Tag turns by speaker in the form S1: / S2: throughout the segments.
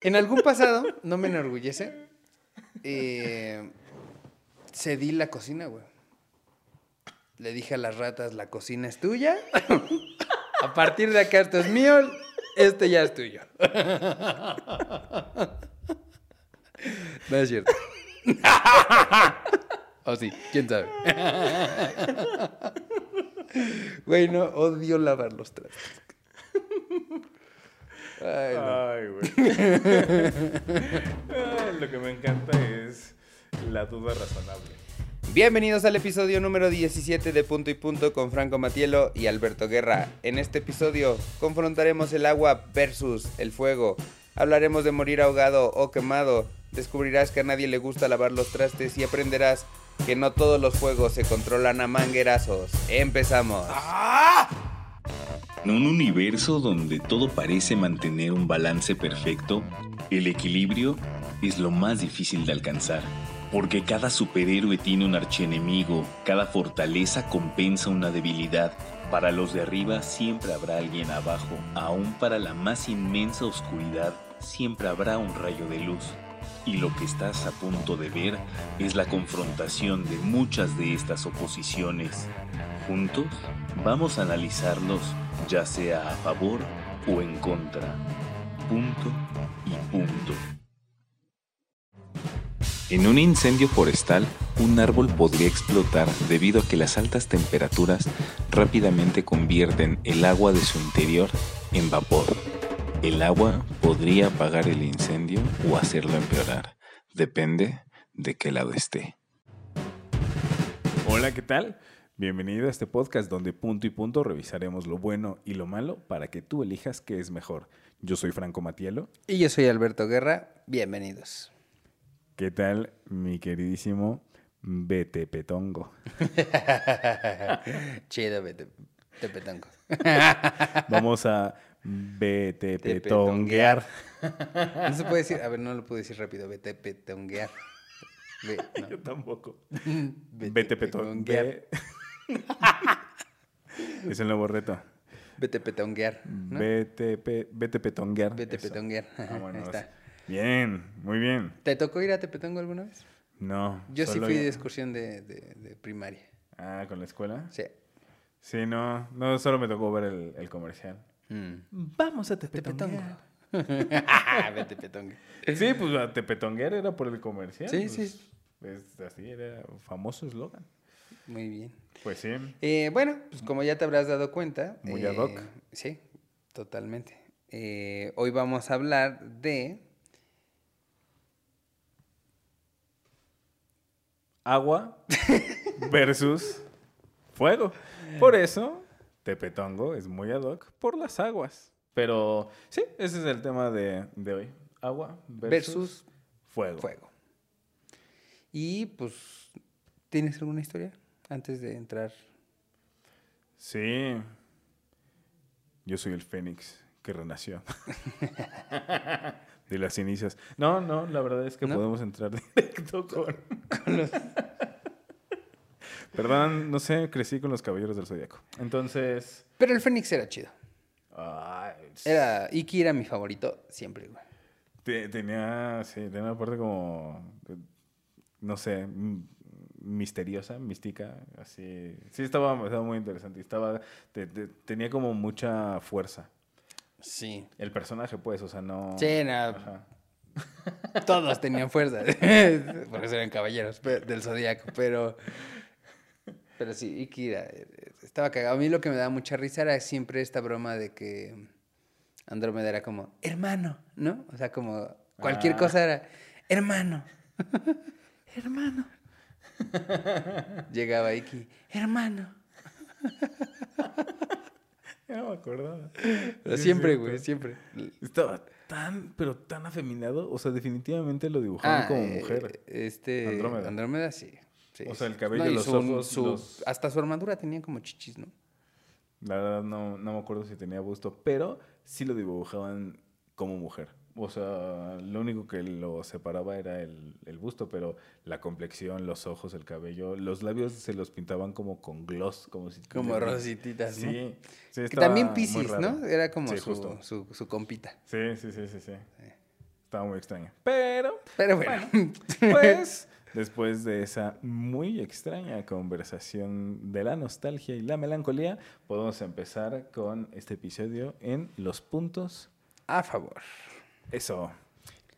S1: En algún pasado, no me enorgullece, eh, cedí la cocina, güey. Le dije a las ratas, la cocina es tuya. A partir de acá esto es mío, este ya es tuyo. No es cierto. O sí, quién sabe. Güey, no, odio lavar los trastes. Ay,
S2: güey. Lo que me encanta es la duda razonable.
S1: Bienvenidos al episodio número 17 de Punto y Punto con Franco Matielo y Alberto Guerra. En este episodio confrontaremos el agua versus el fuego. Hablaremos de morir ahogado o quemado. Descubrirás que a nadie le gusta lavar los trastes y aprenderás que no todos los fuegos se controlan a manguerazos. Empezamos.
S3: En un universo donde todo parece mantener un balance perfecto, el equilibrio es lo más difícil de alcanzar. Porque cada superhéroe tiene un archienemigo, cada fortaleza compensa una debilidad. Para los de arriba siempre habrá alguien abajo, aún para la más inmensa oscuridad siempre habrá un rayo de luz. Y lo que estás a punto de ver es la confrontación de muchas de estas oposiciones. Juntos vamos a analizarlos ya sea a favor o en contra. Punto y punto. En un incendio forestal, un árbol podría explotar debido a que las altas temperaturas rápidamente convierten el agua de su interior en vapor. El agua podría apagar el incendio o hacerlo empeorar. Depende de qué lado esté.
S2: Hola, ¿qué tal? Bienvenido a este podcast donde punto y punto revisaremos lo bueno y lo malo para que tú elijas qué es mejor. Yo soy Franco Matielo.
S1: Y yo soy Alberto Guerra. Bienvenidos.
S2: ¿Qué tal, mi queridísimo Bete Petongo?
S1: Chido, vete, te petanco.
S2: Vamos a Bete
S1: Te
S2: Petonguear.
S1: No se puede decir, a ver, no lo puedo decir rápido, vete petonguear. No.
S2: Yo tampoco.
S1: Vete
S2: Vete Petonguear.
S1: petonguear.
S2: es el nuevo reto.
S1: Vete petonguear. ¿no?
S2: Vete, pe- vete Petonguear.
S1: Vete
S2: Eso.
S1: petonguear.
S2: Ah, bueno,
S1: Ahí está.
S2: Bien, muy bien.
S1: ¿Te tocó ir a Tepetongo alguna vez?
S2: No.
S1: Yo sí
S2: solo
S1: fui de excursión de, de- de primaria.
S2: Ah, ¿con la escuela?
S1: Sí.
S2: Sí, no. No, solo me tocó ver el, el comercial.
S1: Mm.
S2: Vamos a
S1: Tepetongo. Vete petongue.
S2: Sí, pues a Tepetonguear era por el comercial.
S1: Sí,
S2: pues,
S1: sí.
S2: Es así, era famoso eslogan.
S1: Muy bien.
S2: Pues sí.
S1: Eh, bueno, pues como ya te habrás dado cuenta.
S2: Muy
S1: eh,
S2: ad hoc.
S1: Sí, totalmente. Eh, hoy vamos a hablar de.
S2: Agua versus fuego. Por eso, Tepetongo es muy ad hoc por las aguas. Pero sí, ese es el tema de, de hoy. Agua versus,
S1: Versus
S2: fuego.
S1: fuego. Y pues, ¿tienes alguna historia antes de entrar?
S2: Sí. Yo soy el Fénix que renació. de las cenizas. No, no, la verdad es que
S1: ¿No?
S2: podemos entrar directo con... Perdón, no sé, crecí con los caballeros del zodiaco. Entonces...
S1: Pero el Fénix era chido. Era, Iki era mi favorito siempre, güey.
S2: te- tenía, sí, tenía una parte como, no sé, misteriosa, mística, así. Sí, estaba, estaba muy interesante. Estaba, te- te- tenía como mucha fuerza.
S1: Sí.
S2: El personaje, pues, o sea, no...
S1: Sí, no,
S2: Ajá.
S1: todos tenían fuerza. Por eso eran caballeros del zodiaco, pero. Pero sí, Iki era- estaba cagado. A mí lo que me daba mucha risa era siempre esta broma de que Andrómeda era como, hermano, ¿no? O sea, como cualquier
S2: Ah.
S1: cosa era, hermano, hermano. Llegaba Iki, hermano.
S2: Ya me acordaba.
S1: Pero
S2: Sí,
S1: siempre, güey, siempre.
S2: Estaba tan, pero tan afeminado. O sea, definitivamente lo dibujaban como
S1: eh,
S2: mujer.
S1: Este.
S2: Andrómeda.
S1: Andrómeda, sí. sí,
S2: O sea, el cabello,
S1: y
S2: los
S1: su-
S2: ojos,
S1: su-
S2: los-
S1: Hasta su armadura tenía como chichis, ¿no?
S2: La verdad no, no me acuerdo si tenía busto, pero sí lo dibujaban como mujer. O sea, lo único que lo separaba era el, el busto, pero la complexión, los ojos, el cabello, los labios se los pintaban como con gloss, como si...
S1: Como rosititas, ¿no?
S2: Sí, sí
S1: Que
S2: estaba
S1: también Pisces. ¿no? Era como
S2: Sí,
S1: su,
S2: justo.
S1: su, su compita.
S2: Sí, sí, sí, sí, sí. Estaba muy extraña. Pero,
S1: Pero bueno.
S2: pues, después de esa muy extraña conversación de la nostalgia y la melancolía, podemos empezar con este episodio en los puntos.
S1: A favor.
S2: Eso.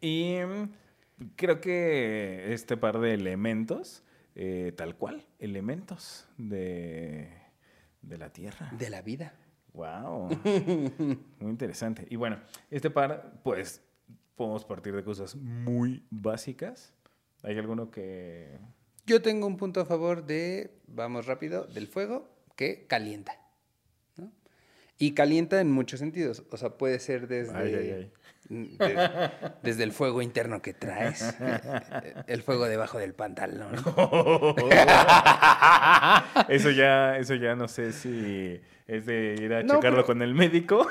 S2: Y mm, creo que este par de elementos, eh, tal cual, elementos de, de la Tierra.
S1: De la vida.
S2: Wow. Muy interesante. Y bueno, este par, pues, podemos partir de cosas muy básicas. ¿Hay alguno que...
S1: Yo tengo un punto a favor de, vamos rápido, del fuego que calienta. ¿no? Y calienta en muchos sentidos. O sea, puede ser desde,
S2: Ay, ay, ay.
S1: De- desde el fuego interno que traes, el fuego debajo del pantalón.
S2: Eso ya, eso ya no sé si es de ir a
S1: No,
S2: checarlo
S1: pero-
S2: con el médico.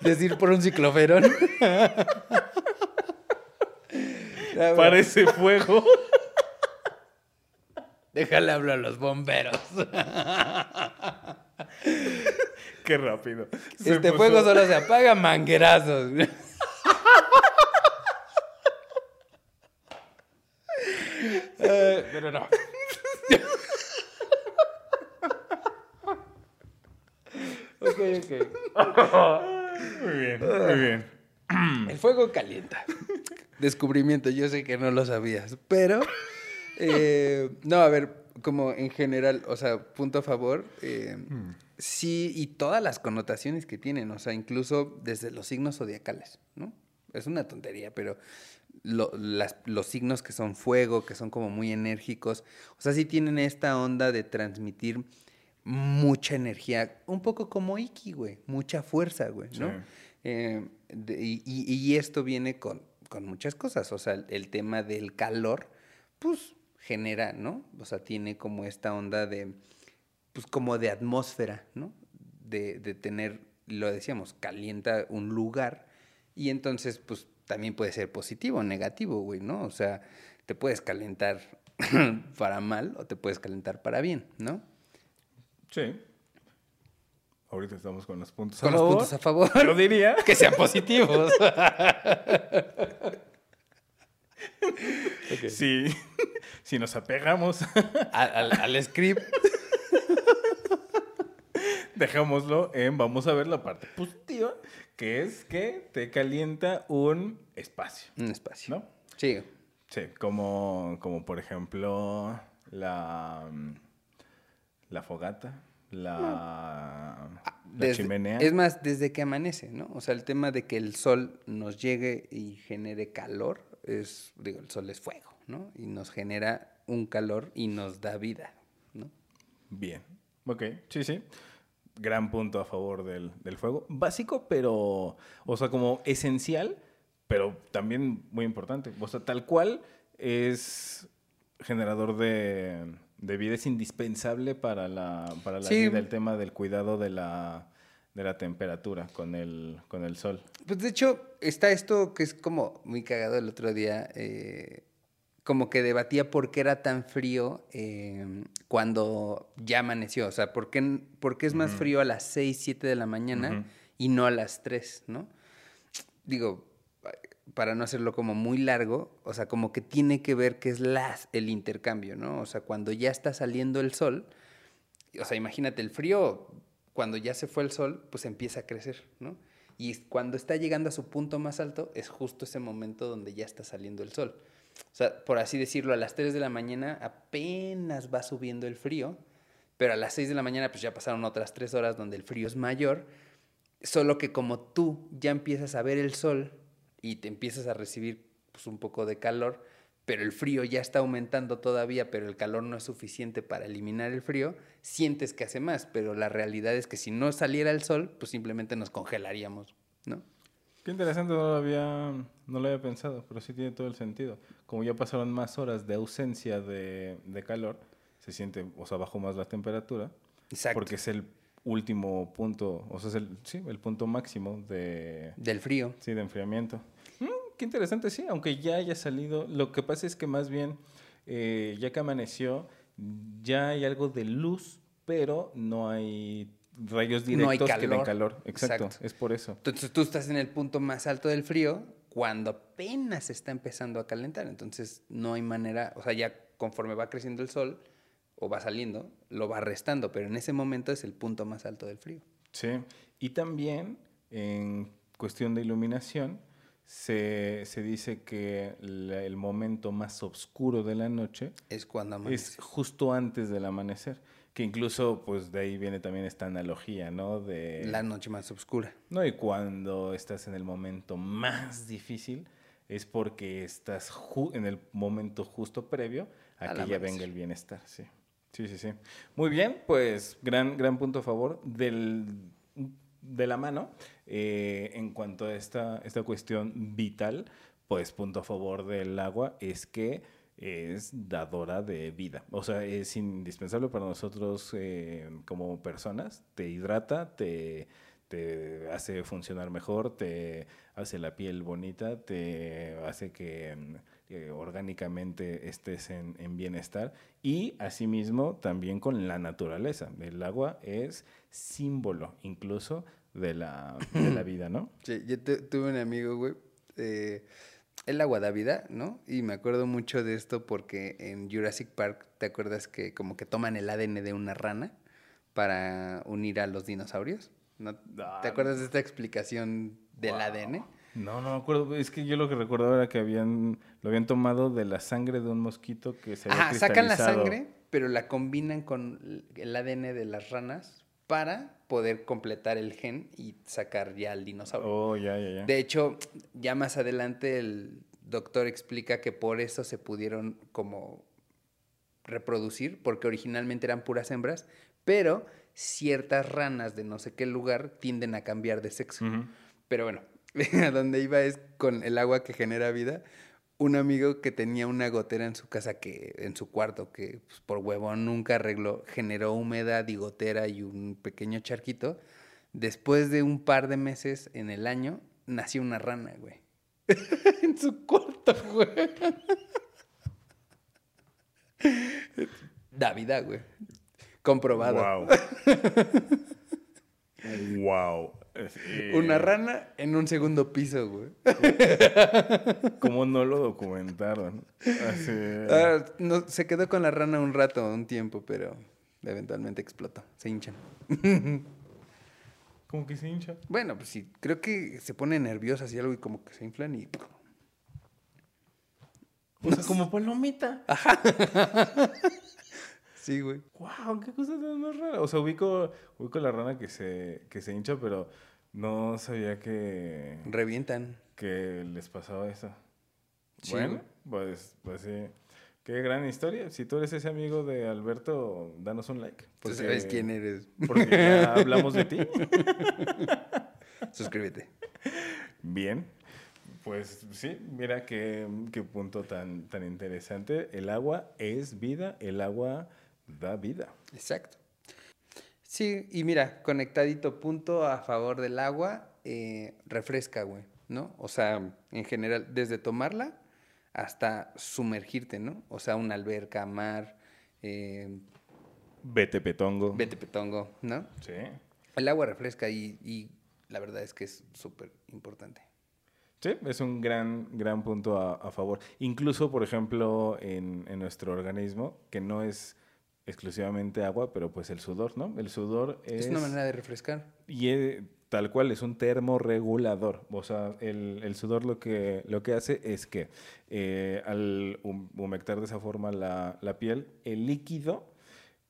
S1: Decir por un cicloferón. Bueno,
S2: Parece fuego.
S1: Déjale hablar a los bomberos.
S2: Qué rápido. Se
S1: Este
S2: puso-
S1: fuego solo se apaga manguerazos. Pero no. ok, ok.
S2: Muy bien, muy bien.
S1: El fuego calienta. Descubrimiento, yo sé que no lo sabías, pero... eh, no, a ver, como en general, o sea, punto a favor, eh, sí, y todas las connotaciones que tienen, o sea, incluso desde los signos zodiacales, ¿no? Es una tontería, pero lo- las- los signos que son fuego, que son como muy enérgicos, o sea, sí tienen esta onda de transmitir mucha energía, un poco como Iki, güey, mucha fuerza, güey, ¿no?
S2: Sí.
S1: Eh, de- y, y- y esto viene con, con muchas cosas. O sea, el, el tema del calor, pues genera, ¿no? O sea, tiene como esta onda de, pues como de atmósfera, ¿no? De, de tener, lo decíamos, calienta un lugar y entonces, pues también puede ser positivo o negativo, güey, ¿no? O sea, te puedes calentar para mal o te puedes calentar para bien, ¿no?
S2: Sí. Ahorita estamos con los puntos
S1: Con
S2: a
S1: los
S2: favor.
S1: puntos a favor.
S2: Yo diría
S1: que sean positivos.
S2: si, si nos apegamos,
S1: al, al- al script.
S2: Dejémoslo en vamos a ver la parte positiva, que es que te calienta un espacio,
S1: Un espacio.
S2: ¿no?
S1: Sí.
S2: Sí, como, como por ejemplo la, la fogata, la, la
S1: Desde-
S2: chimenea.
S1: Es más, desde que amanece, ¿no? O sea, el tema de que el sol nos llegue y genere calor es, digo, el sol es fuego, ¿no? Y nos genera un calor y nos da vida, ¿no?
S2: Bien, ok, sí, sí. Gran punto a favor del, del fuego. Básico, pero, o sea, como esencial, pero también muy importante. O sea, tal cual es generador de, de vida, es indispensable para la, para la
S1: Sí.
S2: vida el tema del cuidado de la, de la temperatura con el, con el sol.
S1: Pues de hecho, está esto que es como muy cagado el otro día, eh, como que debatía por qué era tan frío eh, cuando ya amaneció. O sea, ¿por qué, por qué es más frío a las 6, 7 de la mañana y no a las 3, ¿no? Digo, para no hacerlo como muy largo, o sea, como que tiene que ver que es las, el intercambio, ¿no? O sea, cuando ya está saliendo el sol, o sea, imagínate, el frío, cuando ya se fue el sol, pues empieza a crecer, ¿no? Y cuando está llegando a su punto más alto, es justo ese momento donde ya está saliendo el sol. O sea, por así decirlo, a las 3 de la mañana apenas va subiendo el frío, pero a las 6 de la mañana pues ya pasaron otras 3 horas donde el frío es mayor, solo que como tú ya empiezas a ver el sol y te empiezas a recibir pues, un poco de calor, pero el frío ya está aumentando todavía, pero el calor no es suficiente para eliminar el frío, sientes que hace más, pero la realidad es que si no saliera el sol, pues simplemente nos congelaríamos, ¿no?
S2: Qué interesante, no lo había, no lo había pensado, pero sí tiene todo el sentido. Como ya pasaron más horas de ausencia de, de calor, se siente, o sea, bajó más la temperatura,
S1: Exacto.
S2: porque es el último punto, o sea, es el, sí, el punto máximo de,
S1: Del frío.
S2: sí, de enfriamiento. Mm, qué interesante, sí, aunque ya haya salido, lo que pasa es que más bien, eh, ya que amaneció, ya hay algo de luz, pero no hay rayos
S1: No hay
S2: directos que den
S1: calor.
S2: Exacto,
S1: Exacto.
S2: es por eso.
S1: Entonces tú estás en el punto más alto del frío cuando apenas está empezando a calentar. Entonces no hay manera, o sea, ya conforme va creciendo el sol o va saliendo, lo va restando, pero en ese momento es el punto más alto del frío.
S2: Sí, y también en cuestión de iluminación, se, se dice que la- el momento más oscuro de la noche
S1: Es cuando
S2: es
S1: amanece.
S2: justo antes del amanecer, que incluso pues de ahí viene también esta analogía, ¿no? De,
S1: La noche más oscura.
S2: No, y cuando estás en el momento más difícil es porque estás ju- en el momento justo previo a que ya venga el bienestar, sí. Sí, sí, sí. Muy bien, pues gran, gran punto a favor del, de la mano. eh, en cuanto a esta, esta cuestión vital, pues punto a favor del agua es que es dadora de vida. O sea, es indispensable para nosotros eh, como personas. Te hidrata, te, te hace funcionar mejor, te hace la piel bonita, te hace que eh, orgánicamente estés en, en bienestar y asimismo también con la naturaleza. El agua es símbolo incluso de la, de la vida, ¿no?
S1: Sí, yo tu- tuve un amigo, güey, eh, el agua da vida, ¿no? Y me acuerdo mucho de esto porque en Jurassic Park, ¿te acuerdas que como que toman el ADN de una rana para unir a los dinosaurios? ¿No?
S2: Ah,
S1: ¿Te acuerdas de esta explicación del
S2: Wow.
S1: ADN?
S2: No, no me acuerdo. Es que yo lo que recordaba era que habían lo habían tomado de la sangre de un mosquito que se había
S1: Ajá, sacan la sangre, pero la combinan con el ADN de las ranas para poder completar el gen y sacar ya al dinosaurio.
S2: Oh, ya, ya, ya.
S1: De hecho, ya más adelante el doctor explica que por eso se pudieron como reproducir, porque originalmente eran puras hembras, pero ciertas ranas de no sé qué lugar tienden a cambiar de sexo. Pero bueno, a donde iba es con el agua que genera vida. Un amigo que tenía una gotera en su casa, que en su cuarto, que pues, por huevón nunca arregló, generó humedad y gotera y un pequeño charquito. Después de un par de meses en el año, nació una rana, güey. en su cuarto, güey. Da vida, güey. Comprobado.
S2: Wow. wow. Eh,
S1: Una rana en un segundo piso, güey.
S2: ¿Cómo no lo documentaron? Así.
S1: Ah, no, se quedó con la rana un rato, un tiempo, pero eventualmente explotó. Se hinchan.
S2: ¿Cómo que se hincha?
S1: Bueno, pues sí, creo que se pone nerviosas y algo y como que se inflan y...
S2: O sea, como palomita.
S1: Sí, güey.
S2: Wow, qué cosa tan más rara. O sea, ubico, ubico la rana que se, que se hincha, pero no sabía que,
S1: Revientan.
S2: que les pasaba eso.
S1: Sí,
S2: bueno, pues, pues sí. Qué gran historia. Si tú eres ese amigo de Alberto, danos un like.
S1: Tú sabes quién eres.
S2: Porque ya hablamos de ti.
S1: Suscríbete.
S2: Bien. Pues sí, mira qué, qué punto tan, tan interesante. El agua es vida, el agua da vida.
S1: Exacto. Sí, y mira, conectadito punto a favor del agua, eh, refresca, güey, ¿no? O sea, en general, desde tomarla hasta sumergirte, ¿no? O sea, una alberca, mar, eh,
S2: Vete petongo.
S1: vete petongo, ¿no?
S2: Sí.
S1: El agua refresca y, y la verdad es que es súper importante.
S2: Sí, es un gran, gran punto a, a favor. Incluso, por ejemplo, en, en nuestro organismo, que no es exclusivamente agua, pero pues el sudor, ¿no? El sudor es...
S1: Es una manera de refrescar.
S2: Y eh, tal cual, es un termorregulador. O sea, el, el sudor lo que, lo que hace es que eh, al hum- humectar de esa forma la, la piel, el líquido,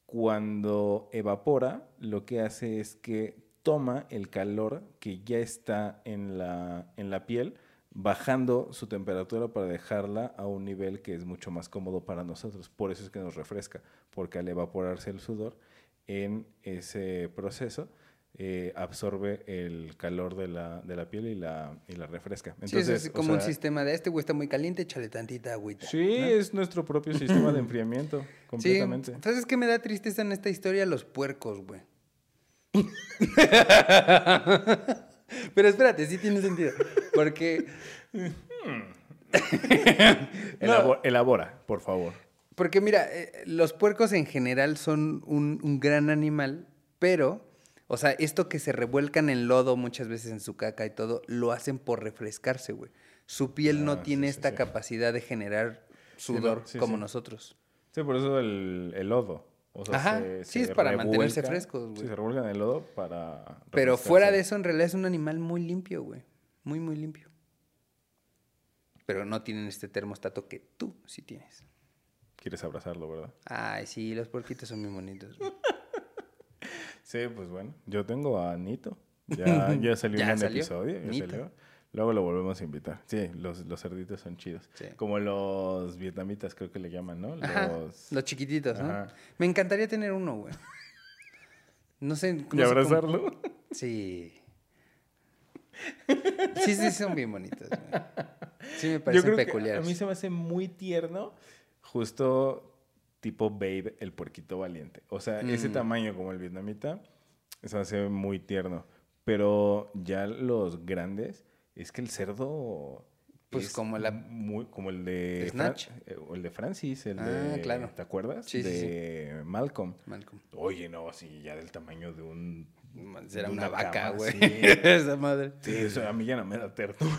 S2: cuando evapora, lo que hace es que toma el calor que ya está en la, en la piel, bajando su temperatura para dejarla a un nivel que es mucho más cómodo para nosotros. Por eso es que nos refresca, porque al evaporarse el sudor en ese proceso eh, absorbe el calor de la, de la piel y la, y la refresca.
S1: sí, eso es
S2: o
S1: como un sistema de este güey está muy caliente, échale tantita agüita.
S2: Sí,
S1: ¿no?
S2: es nuestro propio sistema de enfriamiento,
S1: Sí,
S2: completamente.
S1: ¿sabes qué me da tristeza en esta historia? Los puercos, güey. Pero espérate, sí tiene sentido. Porque,
S2: Elabo- elabora, por favor.
S1: porque mira, eh, los puercos en general son un, un gran animal, pero O sea, esto que se revuelcan en lodo muchas veces en su caca y todo, lo hacen por refrescarse, güey. Su piel no
S2: Ah, sí,
S1: tiene
S2: sí,
S1: esta
S2: sí.
S1: capacidad de generar sudor como nosotros.
S2: Sí, por eso el, el lodo. O sea,
S1: Ajá,
S2: se-
S1: sí,
S2: se
S1: es para mantenerse frescos, güey.
S2: Sí, se revuelcan en el lodo para.
S1: Pero fuera de eso, en realidad es un animal muy limpio, güey. Muy, muy limpio. Pero no tienen este termostato que tú sí tienes.
S2: Quieres abrazarlo, ¿verdad?
S1: Ay, sí, los puerquitos son muy bonitos. güey.
S2: Sí, pues bueno. Yo tengo a Nito. Ya, ya salió
S1: ¿Ya
S2: un
S1: salió?
S2: episodio. Ya
S1: Nito.
S2: salió. Luego lo volvemos a invitar. Sí, los, los cerditos son chidos.
S1: Sí.
S2: Como los vietnamitas, creo que le llaman, ¿no?
S1: Ajá,
S2: Los...
S1: los chiquititos, ¿no?
S2: Ajá.
S1: Me encantaría tener uno, güey. No sé. no
S2: Y
S1: sé cómo-
S2: abrazarlo.
S1: Sí. Sí, sí, son bien bonitos. güey. Sí, me parecen peculiares.
S2: a mí se me hace muy tierno, justo tipo Babe, el puerquito valiente. O sea, ese
S1: Mm.
S2: tamaño como el vietnamita, se me hace muy tierno. Pero ya los grandes, es que el cerdo...
S1: Pues
S2: es
S1: como la-
S2: muy, como el de
S1: ¿De
S2: Fran-
S1: Snatch?
S2: eh, o el de Francis, el
S1: Ah,
S2: de
S1: claro.
S2: ¿te acuerdas?
S1: Sí, sí,
S2: de Malcolm.
S1: Malcolm.
S2: Oye, no, sí, ya del tamaño de un
S1: Será
S2: de
S1: una, vaca, güey.
S2: sí.
S1: Esa madre.
S2: Sí, eso a mí ya no me da ternura.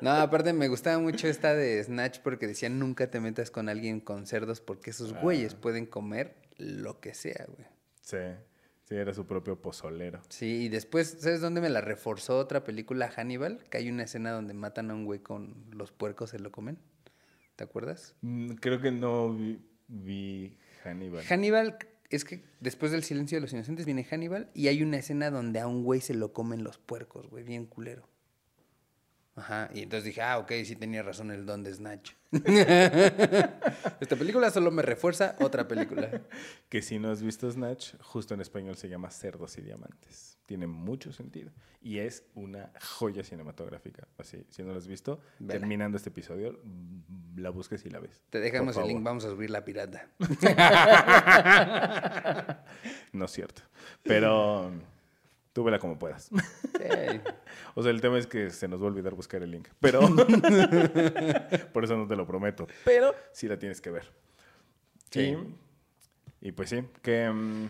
S1: No, aparte me gustaba mucho esta de Snatch porque decían nunca te metas con alguien con cerdos porque esos güeyes
S2: Ah.
S1: pueden comer lo que sea, güey.
S2: Sí, sí, era su propio pozolero.
S1: Sí, y después, ¿sabes dónde me la reforzó otra película, Hannibal? Que hay una escena donde matan a un güey con los puercos se lo comen. ¿Te acuerdas?
S2: Mm, Creo que no vi, vi Hannibal.
S1: Hannibal, es que después del silencio de los inocentes viene Hannibal y hay una escena donde a un güey se lo comen los puercos, güey, bien culero. Ajá, y entonces dije, ah, ok, sí tenía razón el don de Snatch. Esta película solo me refuerza otra película.
S2: que si no has visto Snatch, justo en español se llama Cerdos y Diamantes. Tiene mucho sentido. Y es una joya cinematográfica. Así, si no la has visto,
S1: Vela.
S2: terminando este episodio, la busques y la ves.
S1: Te dejamos el link, vamos a subir la pirata.
S2: No es cierto. Pero tú vela como puedas.
S1: Sí.
S2: O sea, el tema es que se nos va a olvidar buscar el link. Pero. Por eso no te lo prometo. Pero sí la tienes que ver.
S1: Sí.
S2: Y, y pues sí, que. mm,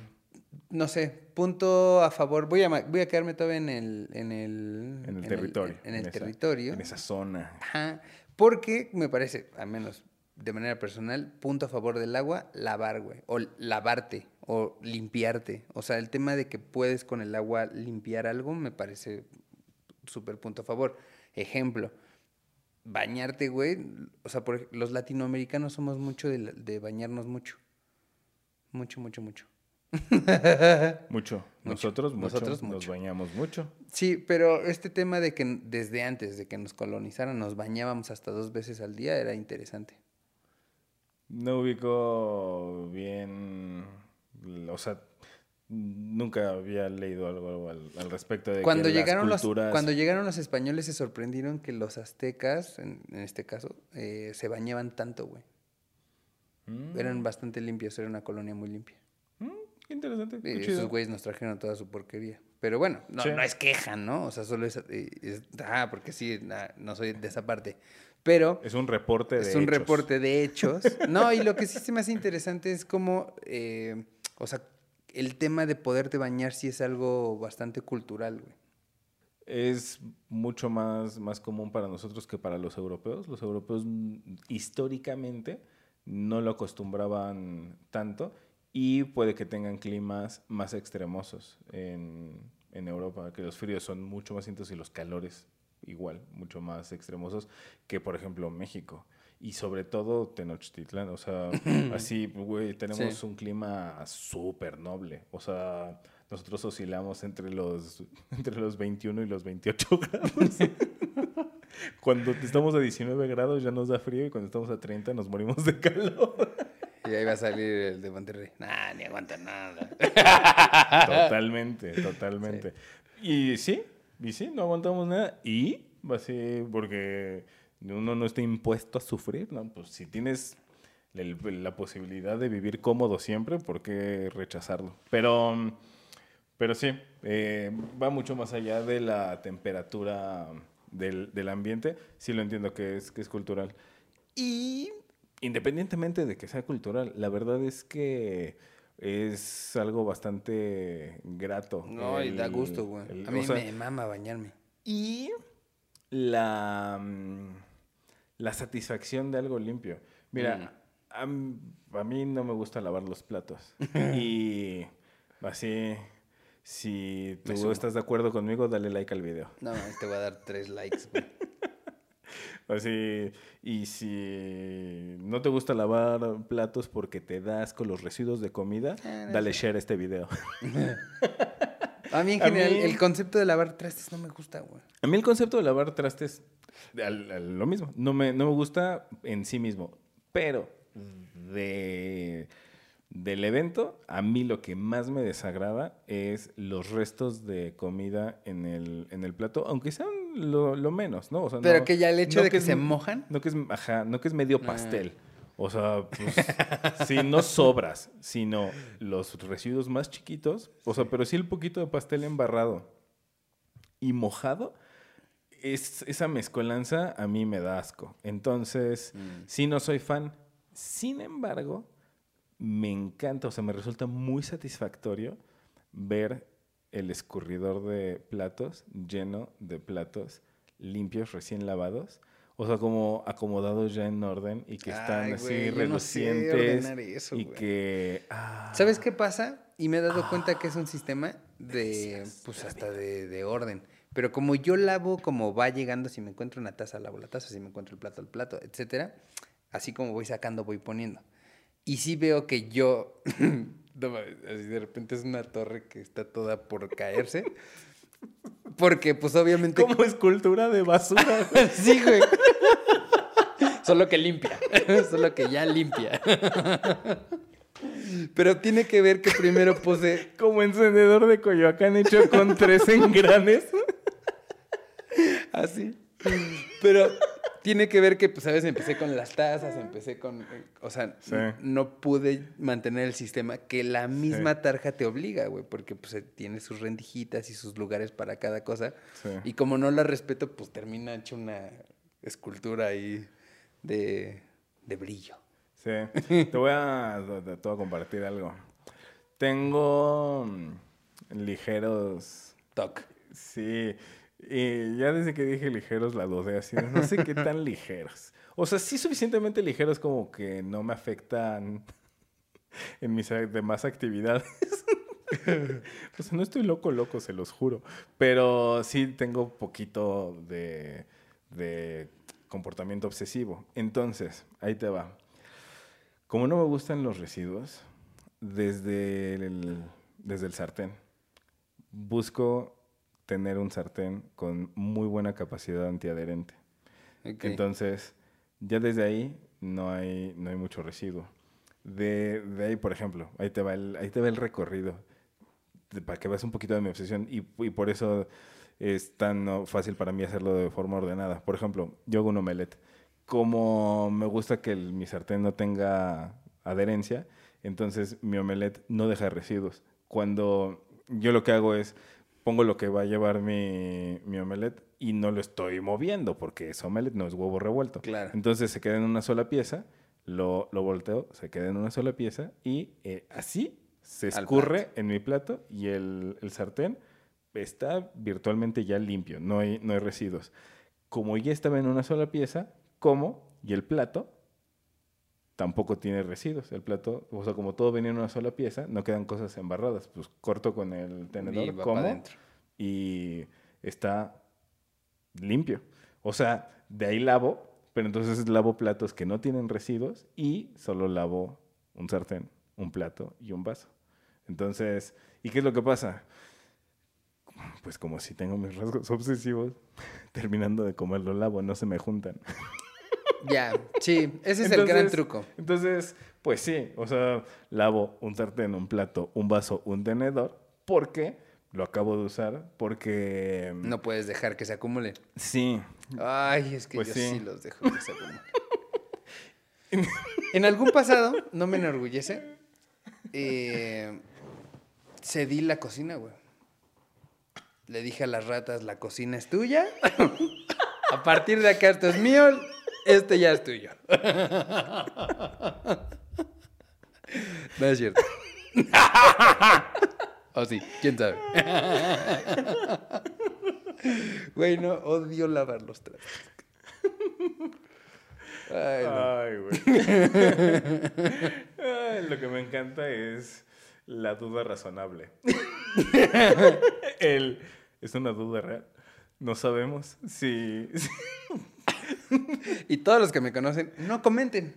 S1: No sé, punto a favor. Voy a, voy a quedarme todavía en el... En el,
S2: en el territorio.
S1: En el, territorio.
S2: En esa zona.
S1: Ajá, porque me parece, al menos de manera personal, punto a favor del agua, lavar, güey. O lavarte, o limpiarte. O sea, el tema de que puedes con el agua limpiar algo me parece súper punto a favor. Ejemplo, bañarte, güey. O sea, por, los latinoamericanos somos mucho de, de bañarnos mucho. Mucho, mucho, mucho.
S2: Mucho. Nosotros, mucho.
S1: Nosotros,
S2: Nos
S1: mucho.
S2: bañamos mucho.
S1: Sí, pero este tema de que desde antes de que nos colonizaran nos bañábamos hasta dos veces al día era interesante.
S2: No ubico bien. O sea, nunca había leído algo al, al respecto de
S1: Cuando
S2: que las
S1: llegaron, los,
S2: culturas-
S1: cuando llegaron los españoles se sorprendieron que los aztecas, en, en este caso, eh, se bañaban tanto, güey.
S2: Mm,
S1: Eran bastante limpios, era una colonia muy limpia.
S2: mm, qué interesante.
S1: Y
S2: qué
S1: esos
S2: chido.
S1: güeyes nos trajeron toda su porquería. Pero bueno, no,
S2: Sí.
S1: no es queja, ¿no? O sea, solo es... eh, es- ah, porque sí, na- no soy de esa parte. Pero...
S2: Es un reporte de
S1: Es un
S2: hechos.
S1: reporte de hechos. No, y lo que sí se me hace interesante es como, eh, o sea, el tema de poderte bañar sí es algo bastante cultural, güey.
S2: Es mucho más, más común para nosotros que para los europeos. Los europeos mm, históricamente no lo acostumbraban tanto y puede que tengan climas más extremosos en, en Europa, que los fríos son mucho más intensos y los calores igual, mucho más extremosos que por ejemplo México. Y sobre todo Tenochtitlán, o sea, así, güey, tenemos
S1: Sí.
S2: un clima súper noble. O sea, nosotros oscilamos entre los, entre los 21 y los 28 grados. cuando estamos a 19 grados ya nos da frío y cuando estamos a 30 nos morimos de calor.
S1: Y ahí va a salir el de Monterrey. Nah, ni aguanta nada.
S2: totalmente, totalmente. Y sí, y sí, no aguantamos nada. Y así, porque uno no está impuesto a sufrir, ¿no? Pues si tienes la posibilidad de vivir cómodo siempre, ¿por qué rechazarlo? Pero, pero sí, eh, va mucho más allá de la temperatura del, del ambiente. Sí lo entiendo que es, que es cultural. Y independientemente de que sea cultural, la verdad es que es algo bastante grato.
S1: No, y da gusto, güey.
S2: el-
S1: A mí
S2: o sea,
S1: me mama bañarme.
S2: Y la, mm, la satisfacción de algo limpio. Mira,
S1: Mm.
S2: a, mí no me gusta lavar los platos. y así, si tú estás de acuerdo conmigo, dale like al video.
S1: No, te voy a dar tres likes.
S2: Así, y si no te gusta lavar platos porque te das con los residuos de comida,
S1: Ah, no
S2: dale share a este video.
S1: A mí en general
S2: mí-
S1: el concepto de lavar trastes no me gusta, güey.
S2: A mí el concepto de lavar trastes, al- al- lo mismo, no me, no me gusta en sí mismo, pero de, del evento, a mí lo que más me desagrada es los restos de comida en el, en el plato, aunque sean lo, lo menos, ¿no? O sea,
S1: Pero
S2: no-
S1: que ya el hecho
S2: no
S1: de que,
S2: es-
S1: se mojan.
S2: No que es, ajá, no que es medio
S1: Ah.
S2: O sea, pues, sí, no sobras, sino los residuos más chiquitos. O sea, pero sí el poquito de pastel embarrado y mojado. Es, esa mezcolanza a mí me da asco. Entonces,
S1: Mm.
S2: sí no soy fan. Sin embargo, me encanta, o sea, me resulta muy satisfactorio ver el escurridor de platos lleno de platos limpios, recién lavados. O sea, como acomodados ya en orden y que están
S1: Ay,
S2: así
S1: güey, yo no sé
S2: relucientes.
S1: eso,
S2: y
S1: güey.
S2: que. ah,
S1: ¿Sabes qué pasa? Y me he dado cuenta que es un sistema de, pues hasta de, de orden. Pero como yo lavo como va llegando, si me encuentro una taza, lavo la taza, si me encuentro el plato, el plato, etcétera. Así como voy sacando, voy poniendo. Y sí veo que yo, de repente es una torre que está toda por caerse. Porque pues obviamente...
S2: Como escultura de basura.
S1: sí, güey. Solo que limpia. Solo que ya limpia. Pero tiene que ver que primero puse
S2: como encendedor de Coyoacán hecho con tres engranes.
S1: Así. Pero tiene que ver que, pues, ¿sabes? Empecé con las tazas, empecé con. eh, O sea,
S2: Sí.
S1: no pude mantener el sistema que la misma tarja te obliga, güey, porque pues eh, tiene sus rendijitas y sus lugares para cada cosa.
S2: Sí.
S1: Y como no la respeto, pues termina hecho una escultura ahí de, de brillo.
S2: Sí. Te voy a, te te voy a compartir algo. Tengo mm, ligeros.
S1: Toc.
S2: Sí. Y ya desde que dije ligeros la dudé así. No sé qué tan ligeros. O sea, sí suficientemente ligeros como que no me afectan en mis demás actividades. o sea, no estoy loco, loco, se los juro. Pero sí tengo poquito de, de comportamiento obsesivo. Entonces, ahí te va. Como no me gustan los residuos, desde el, desde el sartén, busco tener un sartén con muy buena capacidad antiadherente. Entonces, ya desde ahí no hay, no hay mucho residuo. De, de ahí, por ejemplo, ahí te va el, ahí te va el recorrido, de- para que veas un poquito de mi obsesión y, y por eso es tan no, fácil para mí hacerlo de forma ordenada. Por ejemplo, yo hago un omelette. Como me gusta que el- mi sartén no tenga adherencia, entonces mi omelette no deja residuos. Cuando yo lo que hago es pongo lo que va a llevar mi, mi omelette y no lo estoy moviendo porque es omelette, no es huevo revuelto.
S1: Claro.
S2: Entonces se queda en una sola pieza, lo, lo volteo, se queda en una sola pieza y eh, así se escurre en mi plato y el, el sartén está virtualmente ya limpio, no hay, no hay residuos. Como ya estaba en una sola pieza, como y el plato tampoco tiene residuos. El plato, o sea, como todo venía en una sola pieza, no quedan cosas embarradas. Pues corto con el tenedor, como y está limpio. O sea, de ahí lavo, pero entonces lavo platos que no tienen residuos y solo lavo un sartén, un plato y un vaso. Entonces, ¿y qué es lo que pasa? Pues como si tengo mis rasgos obsesivos, terminando de comer lo lavo, no se me juntan.
S1: Ya, sí, ese es el gran truco.
S2: Entonces, pues sí, o sea, lavo un sartén, un plato, un vaso, un tenedor, porque lo acabo de usar, porque...
S1: No puedes dejar que se acumule.
S2: Sí,
S1: Ay, es que
S2: Pues
S1: yo
S2: sí.
S1: sí. los dejo que se acumulen. en algún pasado, no me enorgullece, eh, cedí la cocina, güey. Le dije a las ratas, la cocina es tuya. a partir de acá esto es mío, este ya es tuyo. no es cierto. o sí, quién sabe. Güey, no, odio lavar los trastes. Ay, no.
S2: Ay, güey. Ay, lo que me encanta es la duda razonable. El, es una duda real. No sabemos si... si-
S1: Y todos los que me conocen, no comenten.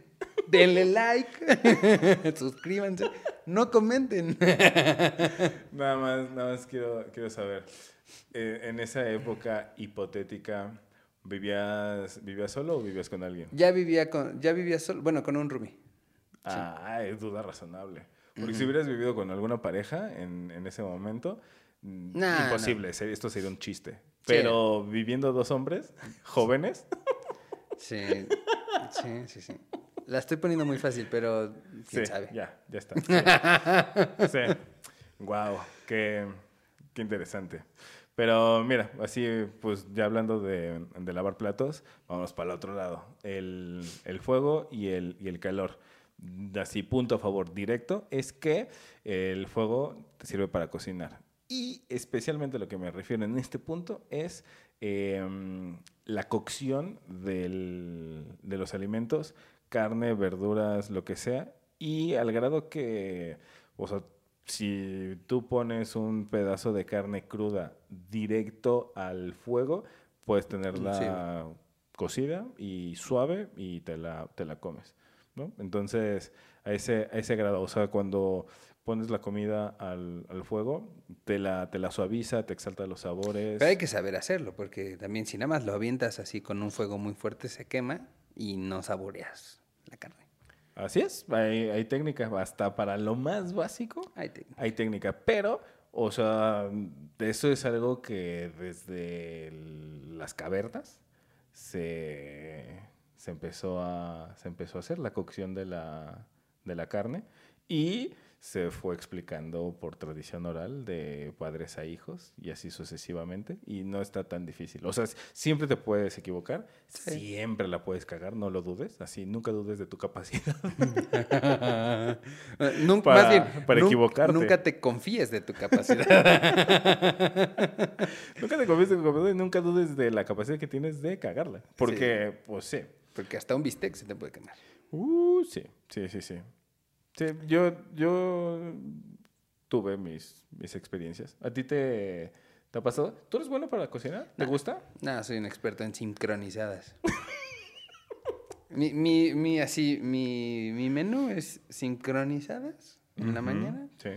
S1: Denle like. Suscríbanse. No comenten.
S2: Nada más, nada más quiero, quiero saber. eh, en esa época hipotética, ¿vivías, ¿vivías solo o vivías con alguien?
S1: Ya vivía con, ya vivía solo, bueno, con un roomie.
S2: Ah, es duda razonable. Porque si hubieras vivido con alguna pareja en, en ese momento,
S1: Nah,
S2: imposible, esto sería un chiste. Pero viviendo dos hombres jóvenes,
S1: Sí, sí, sí, sí. La estoy poniendo muy fácil, pero quién
S2: sí,
S1: sabe.
S2: ya, ya está. Sí. sí. Wow, qué, qué interesante. Pero mira, así pues ya hablando de, de lavar platos, vamos para el otro lado. El, el fuego y el, y el calor. Así, punto a favor directo, es que el fuego te sirve para cocinar. Y especialmente lo que me refiero en este punto es em, la cocción del- de los alimentos, carne, verduras, lo que sea, y al grado que, o sea, si tú pones un pedazo de carne cruda directo al fuego, puedes tenerla cocida y suave y te la, te la comes, ¿no? Entonces, a ese, a ese grado, o sea, cuando pones la comida al, al fuego, te la, te la suaviza, te exalta los sabores.
S1: Pero hay que saber hacerlo, porque también si nada más lo avientas así con un fuego muy fuerte, se quema y no saboreas la carne.
S2: Así es, hay, hay técnicas, hasta para lo más básico
S1: Ahí te-
S2: hay técnica, pero, o sea, eso es algo que desde el- las cavernas se, se, empezó a, se empezó a hacer la cocción de la, de la carne y se fue explicando por tradición oral de padres a hijos y así sucesivamente y no está tan difícil. O sea, siempre te puedes equivocar,
S1: Sí.
S2: siempre la puedes cagar, no lo dudes, así nunca dudes de tu capacidad.
S1: Nun-
S2: Para-
S1: más bien,
S2: para
S1: nun-
S2: equivocarte.
S1: Nunca te confíes de tu capacidad.
S2: Nunca te confíes de tu capacidad y nunca dudes de la capacidad que tienes de cagarla. Porque, pues sí.
S1: Porque hasta un bistec se te puede quemar.
S2: Uh, sí, sí, sí, sí. Sí, yo, yo tuve mis, mis experiencias. ¿A ti te, te ha pasado? ¿Tú eres bueno para cocinar? ¿Te gusta?
S1: Nada, soy un experto en sincronizadas. mi, mi, mi, así, mi, mi menú es sincronizadas en la mañana,
S2: Sí.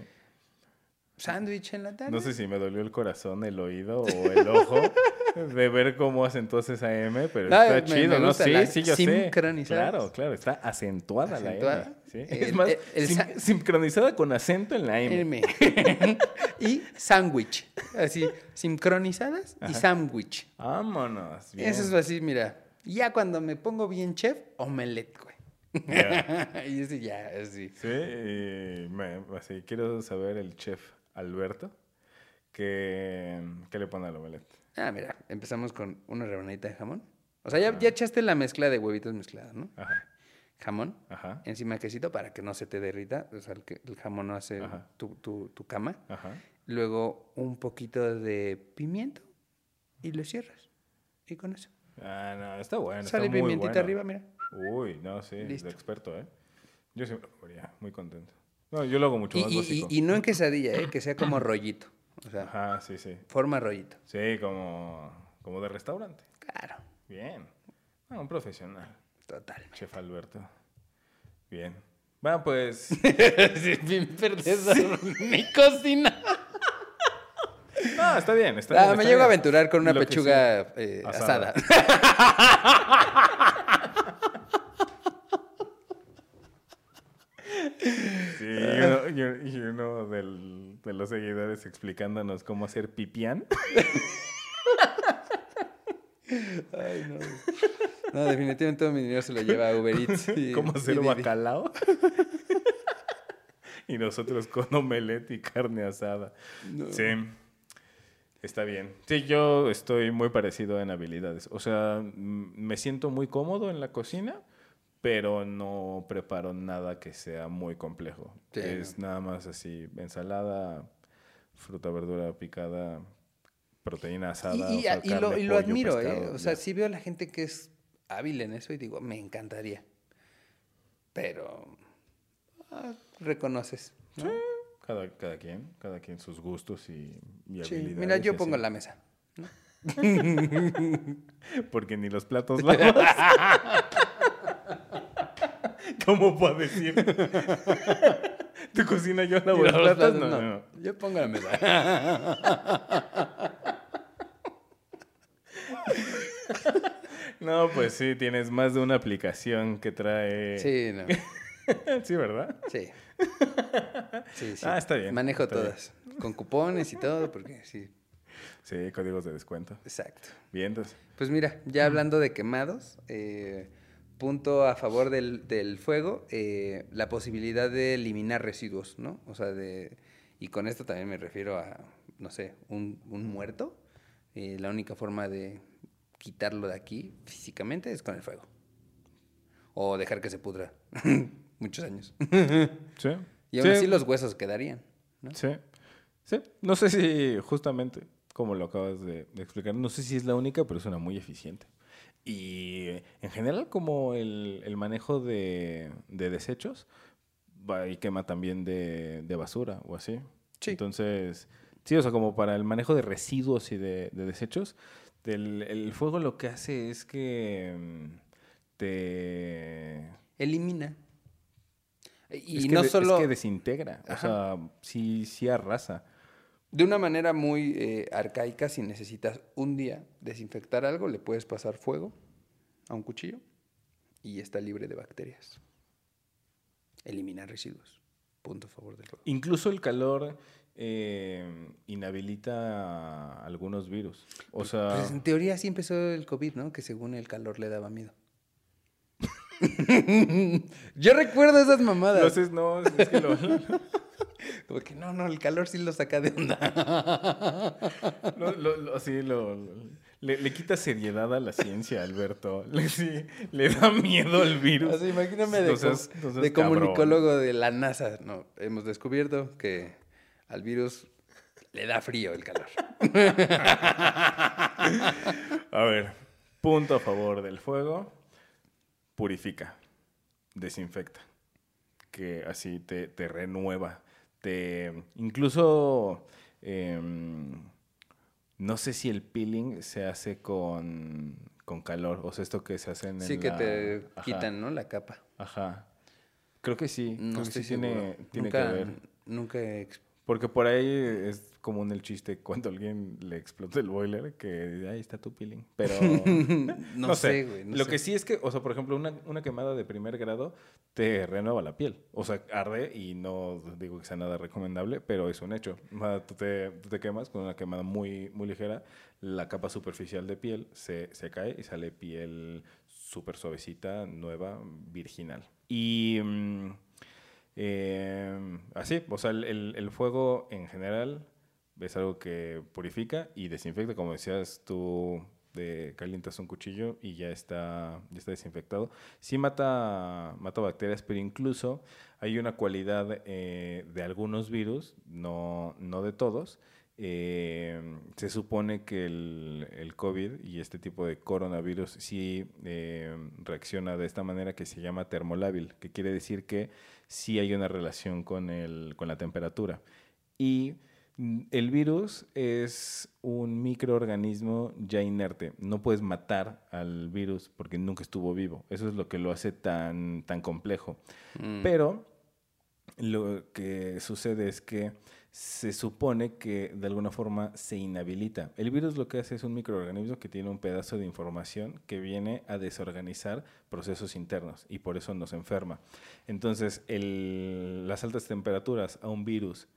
S1: sándwich en la tarde.
S2: No sé si me dolió el corazón, el oído o el ojo de ver cómo acentuas esa M, pero
S1: No,
S2: está
S1: me-
S2: chido,
S1: me
S2: ¿no? Sí,
S1: la
S2: sí, yo sé. Claro, claro, está acentuada, la. M. ¿sí?
S1: El-
S2: es más,
S1: el- el
S2: sincronizada con acento en la M.
S1: M. y sándwich. Así, sincronizadas y sándwich.
S2: Vámonos. bien.
S1: Eso es así, mira. Ya cuando me pongo bien chef, omelette, güey.
S2: Ya.
S1: y ese ya, así.
S2: Sí, y me- así, quiero saber el chef Alberto qué, qué le pone al omelette.
S1: Ah, mira, empezamos con una rebanadita de jamón. O sea, ya, ya echaste la mezcla de huevitos mezclados, ¿no?
S2: Ajá,
S1: Jamón,
S2: ajá,
S1: encima quesito para que no se te derrita. O sea, el, que- el jamón no hace tu, tu- tu cama.
S2: ajá.
S1: Luego un poquito de pimiento y lo cierras. Y con eso.
S2: Ah, no, está bueno.
S1: Sale
S2: está muy
S1: pimientito
S2: bueno.
S1: arriba, mira.
S2: Uy, no, sí,
S1: Listo.
S2: de experto, ¿eh? Yo siempre lo comería, muy contento. No, yo lo hago mucho más
S1: y-
S2: básico.
S1: y- y no en quesadilla, ¿eh? que sea como rollito. O sea,
S2: Ajá, sí, sí.
S1: forma rollito.
S2: Sí, como, como de restaurante.
S1: Claro,
S2: Bien. Ah, un profesional,
S1: total.
S2: chef Alberto. Bien. Bueno, pues...
S1: Bien perdedor. Mi cocina.
S2: No, está bien, está
S1: Ah,
S2: bien.
S1: me
S2: está
S1: llego a aventurar con una
S2: Lo
S1: pechuga eh,
S2: Asada.
S1: asada.
S2: Sí, y uno, y uno- y uno del- de los seguidores explicándonos cómo hacer pipián.
S1: Ay, no. No, definitivamente todo mi dinero se lo lleva a Uber Eats. y-
S2: cómo
S1: y
S2: hacer
S1: Didi.
S2: bacalao. y nosotros con omelette y carne asada.
S1: No.
S2: Sí. Está bien. Sí, yo estoy muy parecido en habilidades. O sea, me siento muy cómodo en la cocina, pero no preparo nada que sea muy complejo.
S1: Sí,
S2: es nada más así, ensalada, fruta, verdura picada, proteína asada.
S1: Y,
S2: o
S1: y-
S2: sea,
S1: y lo,
S2: carne,
S1: y lo
S2: pollo,
S1: admiro, ¿eh?
S2: pescado,
S1: O sea, sí veo a la gente que es hábil en eso y digo, me encantaría. Pero ah, reconoces. ¿no?
S2: Cada, cada quien, cada quien sus gustos y, y
S1: Sí,
S2: habilidades.
S1: Mira, yo pongo
S2: así.
S1: la mesa.
S2: Porque ni los platos lavas. ¿Cómo puedo decir? ¿Tu cocina yo lavo los platos? No, no, no.
S1: Yo pongo la mesa.
S2: No, pues sí, tienes más de una aplicación que trae...
S1: Sí, no.
S2: Sí, ¿verdad?
S1: Sí. Sí, sí.
S2: Ah, está bien,
S1: Manejo
S2: está bien.
S1: todas. Con cupones y todo, porque sí.
S2: Sí, códigos de descuento.
S1: Exacto.
S2: Bien, entonces.
S1: Pues mira, ya hablando de quemados, eh, punto a favor del, del fuego, eh, la posibilidad de eliminar residuos, ¿no? O sea, de... Y con esto también me refiero a, no sé, un, un muerto. Eh, la única forma de quitarlo de aquí físicamente es con el fuego. O dejar que se pudra muchos años.
S2: Sí.
S1: Y aún
S2: Sí,
S1: así los huesos quedarían. ¿no?
S2: Sí. Sí. No sé si justamente, como lo acabas de, de explicar, no sé si es la única, pero es una muy eficiente. Y eh, en general, como el, el manejo de, de desechos, va y quema también de, de basura o así.
S1: Sí.
S2: Entonces, sí, o sea, como para el manejo de residuos y de, de desechos, del- el fuego lo que hace es que mm, te...
S1: Elimina. Y
S2: es que
S1: no
S2: de-
S1: solo...
S2: Es que desintegra, o sea, sí, sí arrasa.
S1: De una manera muy eh, arcaica, si necesitas un día desinfectar algo, le puedes pasar fuego a un cuchillo y está libre de bacterias. Eliminar residuos. Punto a favor del fuego.
S2: Incluso el calor eh, inhabilita algunos virus. O sea,
S1: Pues en teoría así empezó el COVID, ¿no? Que según el calor le daba miedo. Yo recuerdo esas mamadas.
S2: entonces no, es que lo,
S1: Como que no, no, el calor sí lo saca de onda.
S2: lo- lo- lo- sí, lo- le, le quita seriedad a la ciencia, Alberto. Le, sí, le da miedo al virus.
S1: O sea, imagíname de,
S2: no seas
S1: de
S2: cabrón.
S1: comunicólogo de la NASA. No, hemos descubierto que al virus le da frío el calor.
S2: A ver, punto a favor del fuego. Purifica, desinfecta, que así te, te renueva, te incluso em, no sé si el peeling se hace con, con calor, o sea, esto que se hace en
S1: Sí,
S2: la-
S1: que te
S2: ajá,
S1: quitan, ¿no? La capa.
S2: Ajá. Creo que sí,
S1: No
S2: creo que
S1: estoy
S2: sí tiene,
S1: seguro.
S2: tiene
S1: nunca,
S2: que ver.
S1: Nunca he
S2: Porque por ahí es común el chiste cuando alguien le explota el boiler que ahí está tu peeling. Pero
S1: No, sé, güey. no
S2: Lo
S1: sé.
S2: que sí es que, o sea, por ejemplo, una, una quemada de primer grado te renueva la piel. O sea, arde y no digo que sea nada recomendable, pero es un hecho. Tú, te, tú te quemas con una quemada muy, muy ligera, la capa superficial de piel se, se cae y sale piel súper suavecita, nueva, virginal. Y mm, eh, así, o sea, el, fuego en general es algo que purifica y desinfecta, como decías tú, calientas un cuchillo y ya está, ya está desinfectado. Sí mata, mata bacterias, pero incluso hay una cualidad eh, de algunos virus, no, no de todos. Eh, se supone que el, el COVID y este tipo de coronavirus sí eh, reacciona de esta manera que se llama termolábil, que quiere decir que sí hay una relación con, el, con la temperatura. Y el virus es un microorganismo ya inerte. No puedes matar al virus porque nunca estuvo vivo. Eso es lo que lo hace tan, tan complejo.
S1: Mm.
S2: Pero lo que sucede es que se supone que de alguna forma se inhabilita. El virus lo que hace es un microorganismo que tiene un pedazo de información que viene a desorganizar procesos internos y por eso nos enferma. Entonces, las altas temperaturas a un virus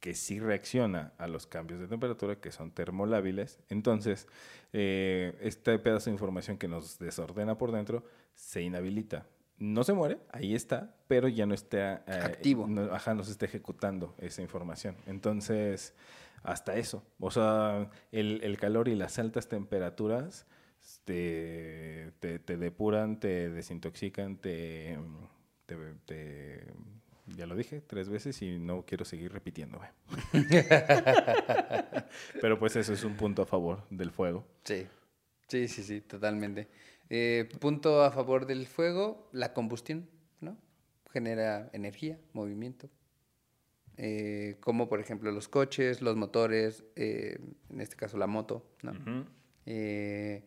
S2: que sí reacciona a los cambios de temperatura, que son termolábiles, entonces eh, este pedazo de información que nos desordena por dentro se inhabilita. No se muere, ahí está, pero ya no está eh,
S1: Activo.
S2: no- ajá, no se está ejecutando esa información. Entonces, hasta eso. O sea, el, el calor y las altas temperaturas te, te, te depuran, te desintoxican, te, te, te- ya lo dije tres veces y no quiero seguir repitiéndome. Pero pues eso es un punto a favor del fuego.
S1: Sí, sí, sí, sí, totalmente. Eh, punto a favor del fuego, la combustión, ¿no? Genera energía, movimiento. Eh, como por ejemplo los coches, los motores, eh, en este caso la moto, ¿no? Eh,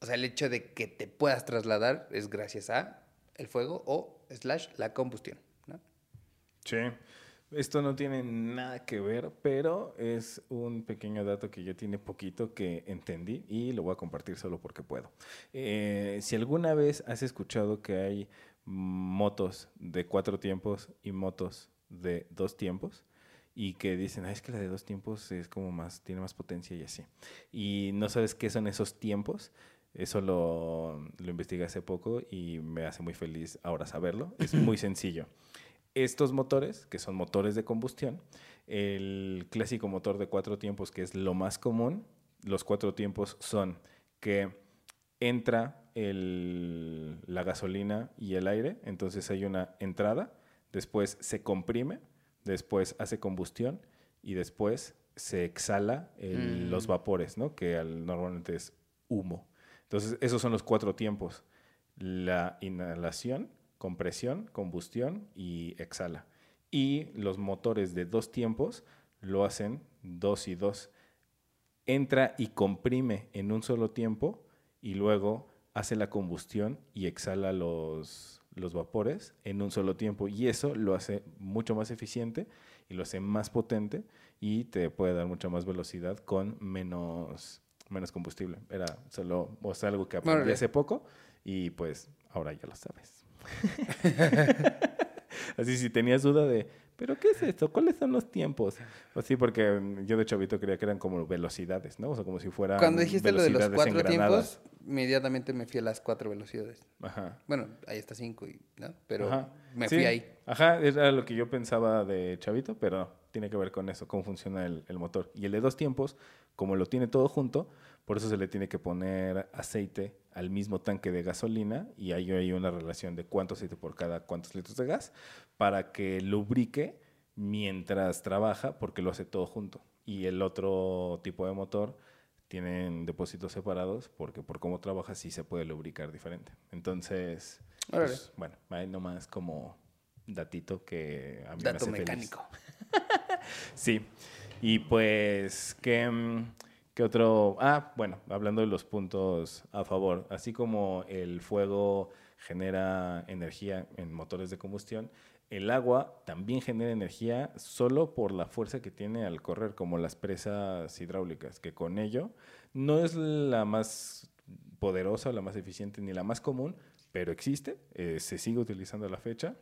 S1: o sea, el hecho de que te puedas trasladar es gracias a el fuego o slash la combustión, ¿no?
S2: Sí. Esto no tiene nada que ver, pero es un pequeño dato que ya tiene poquito que entendí y lo voy a compartir solo porque puedo. Eh, si alguna vez has escuchado que hay motos de cuatro tiempos y motos de dos tiempos y que dicen, "Ah, es que la de dos tiempos es como más, tiene más potencia y así. Y no sabes qué son esos tiempos. Eso lo, lo investigué hace poco y me hace muy feliz ahora saberlo. Es muy sencillo estos motores, que son motores de combustión, el clásico motor de cuatro tiempos, que es lo más común, los cuatro tiempos son que entra el- la gasolina y el aire, entonces hay una entrada, después se comprime, después hace combustión y después se exhala el-
S1: Mm.
S2: los vapores, ¿no? que al- normalmente es humo. Entonces, esos son los cuatro tiempos. La inhalación, compresión, combustión y exhala. Y los motores de dos tiempos lo hacen dos y dos. Entra y comprime en un solo tiempo y luego hace la combustión y exhala los, los vapores en un solo tiempo. Y eso lo hace mucho más eficiente y lo hace más potente y te puede dar mucha más velocidad con menos, menos combustible. Era solo o sea, algo que aprendí hace poco y pues ahora ya lo sabes. Así si tenías duda de, ¿pero qué es esto? ¿Cuáles son los tiempos? Pues sí, porque mm, yo de chavito creía que eran como velocidades, ¿no? O sea, como si fueran
S1: Cuando dijiste lo de los cuatro tiempos, inmediatamente me fui a las cuatro velocidades.
S2: Ajá.
S1: Bueno, ahí está cinco, y, ¿no? Pero
S2: Ajá.
S1: me
S2: Sí,
S1: fui ahí.
S2: Ajá, era lo que yo pensaba de chavito, pero tiene que ver con eso, cómo funciona el, el motor. Y el de dos tiempos, como lo tiene todo junto, por eso se le tiene que poner aceite al mismo tanque de gasolina y ahí hay una relación de cuánto aceite por cada cuántos litros de gas para que lubrique mientras trabaja porque lo hace todo junto. Y el otro tipo de motor tienen depósitos separados porque por cómo trabaja sí se puede lubricar diferente. Entonces, pues, bueno, ahí nomás como datito que a mí me
S1: Dato
S2: feliz.
S1: mecánico.
S2: Sí. Y pues, ¿qué, mm, qué otro? Ah, bueno, hablando de los puntos a favor, así como el fuego genera energía en motores de combustión, el agua también genera energía solo por la fuerza que tiene al correr, como las presas hidráulicas, que con ello no es la más poderosa, la más eficiente ni la más común, pero existe, eh, se sigue utilizando a la fecha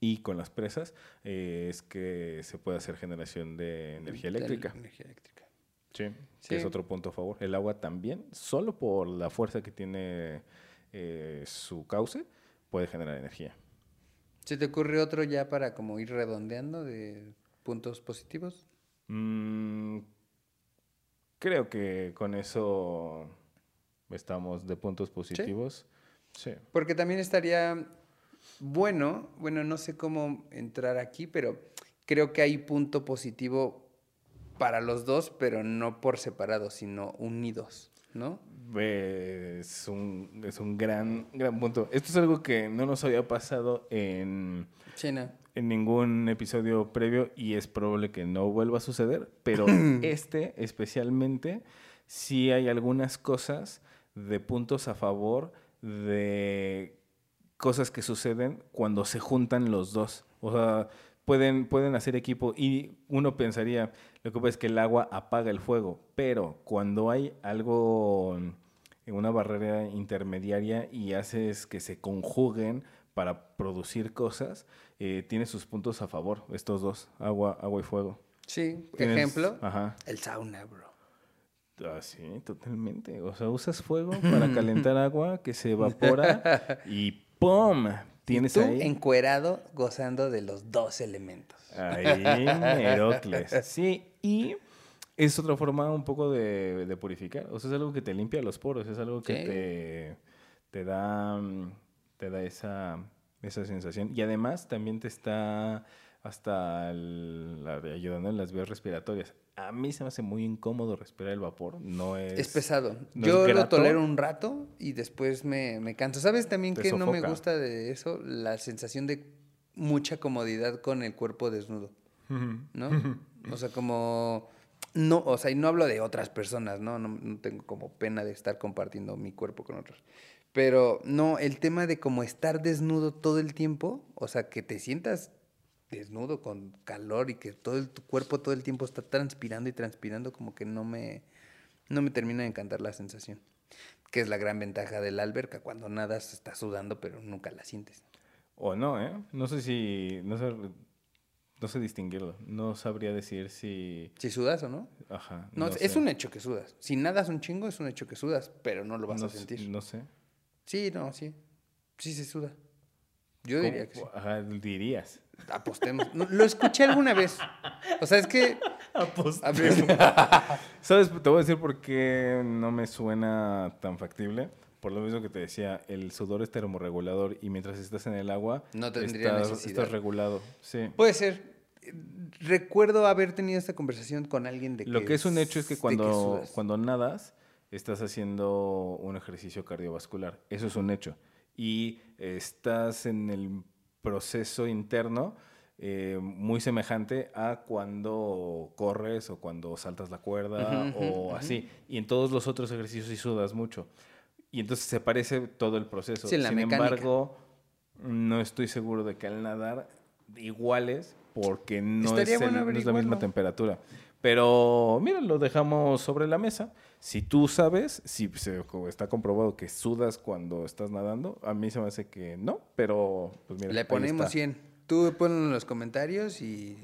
S2: y con las presas eh, es que se puede hacer generación de energía
S1: De
S2: eléctrica.
S1: Energía eléctrica.
S2: Sí,
S1: Sí.
S2: que es otro punto a favor. El agua también, solo por la fuerza que tiene eh, su cauce, puede generar energía.
S1: ¿Se te ocurre otro ya para como ir redondeando de puntos positivos?
S2: Mm, creo que con eso estamos de puntos positivos. Sí.
S1: Porque también estaría bueno, bueno, no sé cómo entrar aquí, pero creo que hay punto positivo para los dos, pero no por separado, sino unidos, ¿no?
S2: Es un, es un gran, gran punto. Esto es algo que no nos había pasado en,
S1: China.
S2: en ningún episodio previo y es probable que no vuelva a suceder, pero este especialmente sí hay algunas cosas de puntos a favor de cosas que suceden cuando se juntan los dos. O sea, pueden, pueden hacer equipo y uno pensaría, lo que pasa es que el agua apaga el fuego, pero cuando hay algo en una barrera intermediaria y haces que se conjuguen para producir cosas, eh, tiene sus puntos a favor, estos dos, agua, agua y fuego.
S1: Sí,
S2: Tienes-
S1: ejemplo,
S2: Ajá.
S1: el sauna, bro.
S2: Ah, sí, totalmente. O sea, usas fuego para calentar agua que se evapora y ¡pum! Tienes
S1: Tú
S2: ahí.
S1: encuerado gozando de los dos elementos.
S2: Ahí, Herocles. Sí, y es otra forma un poco de, de purificar. O sea, es algo que te limpia los poros, es algo que
S1: Sí.
S2: te, te da, mm, te da esa, esa sensación. Y además también te está hasta el- la- ayudando en las vías respiratorias. A mí se me hace muy incómodo respirar el vapor. No es...
S1: Es pesado.
S2: no
S1: Yo
S2: es
S1: lo tolero un rato y después me, me canso. ¿Sabes también que no me gusta de eso? La sensación de mucha comodidad con el cuerpo desnudo. ¿no? o sea, como... No, o sea, y no hablo de otras personas, ¿no? No, no tengo como pena de estar compartiendo mi cuerpo con otros. Pero no, el tema de como estar desnudo todo el tiempo, o sea, que te sientas desnudo con calor y que todo el, tu cuerpo todo el tiempo está transpirando y transpirando, como que no me, no me termina de encantar la sensación. Que es la gran ventaja de la alberca. Cuando nadas estás sudando, pero nunca la sientes.
S2: O no, ¿eh? No sé si... No sé, no sé distinguirlo. No sabría decir si...
S1: Si sudas o no.
S2: Ajá.
S1: No, es
S2: sé.
S1: un hecho que sudas. Si nadas un chingo, es un hecho que sudas, pero no lo vas
S2: no
S1: a sentir.
S2: No sé.
S1: Sí, no, sí. Sí se suda. Yo diría que sí.
S2: Ajá, dirías.
S1: Apostemos. Lo escuché alguna vez. O sea, es que... A ver,
S2: ¿Sabes? Te voy a decir por qué no me suena tan factible. Por lo mismo que te decía, el sudor es termorregulador y mientras estás en el agua,
S1: No tendría
S2: estás,
S1: necesidad.
S2: estás regulado. Sí.
S1: Puede ser. Recuerdo haber tenido esta conversación con alguien de que...
S2: Lo que es un hecho es que cuando,
S1: sudas.
S2: cuando nadas, estás haciendo un ejercicio cardiovascular. Eso es un hecho. Y estás en el proceso interno eh, muy semejante a cuando corres o cuando saltas la cuerda
S1: Ujú, ujú,
S2: o
S1: ujú.
S2: así. Y en todos los otros ejercicios sí sudas mucho. Y entonces se parece todo el proceso.
S1: Sí,
S2: Sin
S1: mecánica.
S2: embargo, no estoy seguro de que al nadar iguales porque no, es, el- no es la misma temperatura. Pero mira, lo dejamos sobre la mesa. Si tú sabes, si se- está comprobado que sudas cuando estás nadando, a mí se me hace que no, pero pues mira.
S1: Le ponemos
S2: está.
S1: 100. Tú ponlo en los comentarios y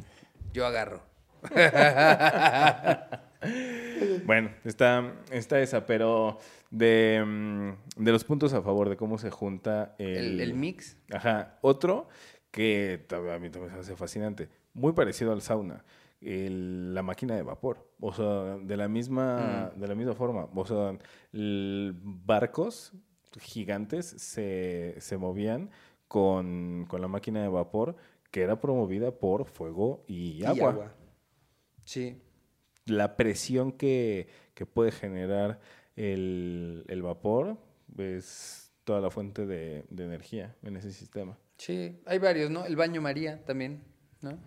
S1: yo agarro.
S2: Bueno, está, está esa, pero de, mm, de los puntos a favor de cómo se junta el,
S1: El, el mix.
S2: Ajá. Otro que a mí también se hace fascinante, muy parecido al sauna, el- la máquina de vapor. O sea, de la misma, de la misma forma. O sea, el- barcos gigantes se, se movían con, con la máquina de vapor que era promovida por fuego y
S1: Y
S2: agua.
S1: agua. Sí.
S2: La presión que, que puede generar el, el vapor es toda la fuente de, de energía en ese sistema.
S1: Sí. Hay varios, ¿no? El baño María también, ¿no?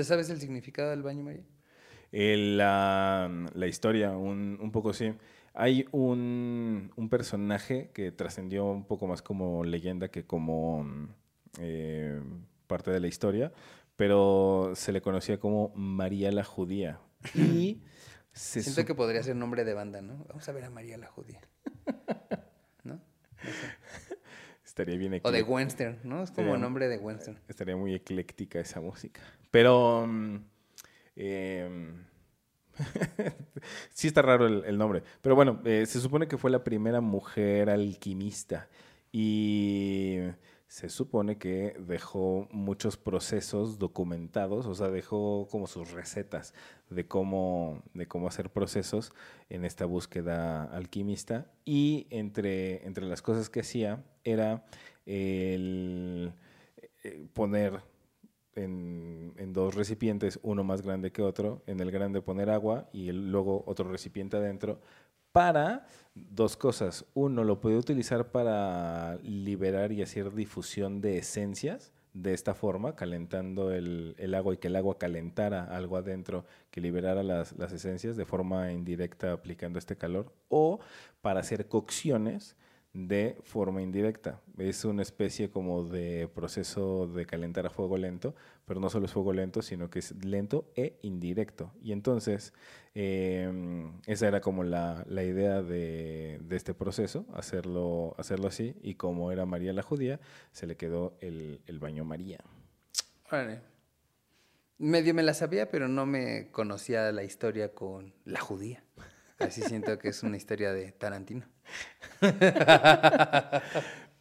S1: ¿Te sabes el significado del baño María?
S2: El, la, la historia, un, un poco sí. Hay un, un personaje que trascendió un poco más como leyenda que como mm, eh, parte de la historia, pero se le conocía como María la Judía. Y se
S1: Siento que podría ser nombre de banda, ¿no? Vamos a ver a María la Judía. ¿No?
S2: Estaría bien
S1: O de. Western, ¿no? Es como
S2: Sería-
S1: nombre de Western.
S2: Estaría muy ecléctica esa música. Pero mm, em, sí está raro el, el nombre. Pero bueno, eh, se supone que fue la primera mujer alquimista. Y se supone que dejó muchos procesos documentados, o sea, dejó como sus recetas de cómo, de cómo hacer procesos en esta búsqueda alquimista. Y entre, entre las cosas que hacía era eh, poner en, en dos recipientes, uno más grande que otro, en el grande poner agua y luego otro recipiente adentro, para dos cosas. Uno, lo podía utilizar para liberar y hacer difusión de esencias de esta forma, calentando el, agua y que el agua calentara algo adentro que liberara las esencias de forma indirecta aplicando este calor, o para hacer cocciones de forma indirecta. Es una especie como de proceso de calentar a fuego lento, pero no solo es fuego lento, sino que es lento e indirecto. Y entonces, eh, esa era como la, la idea de, de este proceso, hacerlo, hacerlo así, y como era María la judía, se le quedó el, el baño María.
S1: Órale. Medio me la sabía, pero no me conocía la historia con la judía. Así siento que es una historia de Tarantino.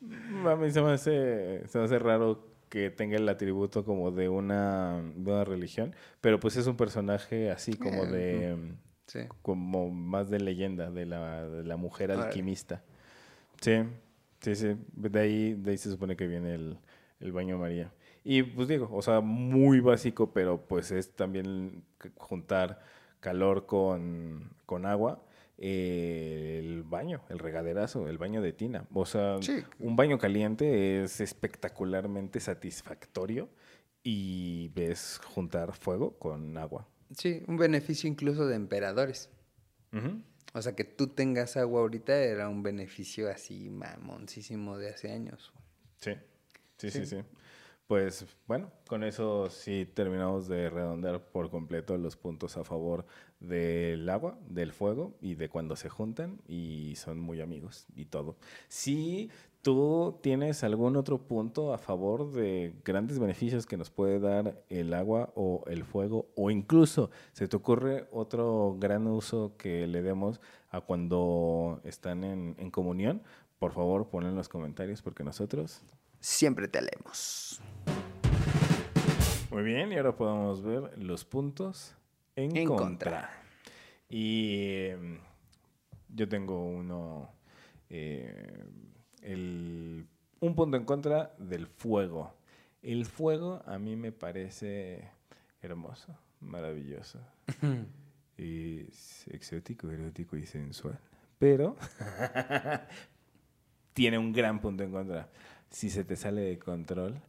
S2: A mí se me hace, se me hace raro que tenga el atributo como de una, de una religión, pero pues es un personaje así como
S1: Eh,
S2: de,
S1: Sí.
S2: como más de leyenda, de la, de la mujer alquimista. Sí, sí, sí, de ahí, de ahí se supone que viene el, el baño María. Y pues digo, o sea, muy básico, pero pues es también juntar calor con, con agua. El baño, el regaderazo, el baño de tina. O sea,
S1: Sí.
S2: un baño caliente es espectacularmente satisfactorio y ves juntar fuego con agua.
S1: Sí, un beneficio incluso de emperadores. O sea, que tú tengas agua ahorita era un beneficio así mamoncísimo de hace años.
S2: Sí, sí, sí,
S1: Sí.
S2: sí. Pues bueno, con eso sí terminamos de redondear por completo los puntos a favor del agua, del fuego y de cuando se juntan y son muy amigos y todo. Si tú tienes algún otro punto a favor de grandes beneficios que nos puede dar el agua o el fuego o incluso se te ocurre otro gran uso que le demos a cuando están en, comunión, por favor ponlo en los comentarios porque nosotros
S1: Siempre te leemos.
S2: Muy bien, y ahora podemos ver los puntos en,
S1: En
S2: contra.
S1: contra.
S2: Y em, yo tengo uno, eh, el- un punto en contra del fuego. El fuego a mí me parece hermoso, maravilloso. Es exótico, erótico y sensual. Pero tiene un gran punto en contra. Si se te sale de control,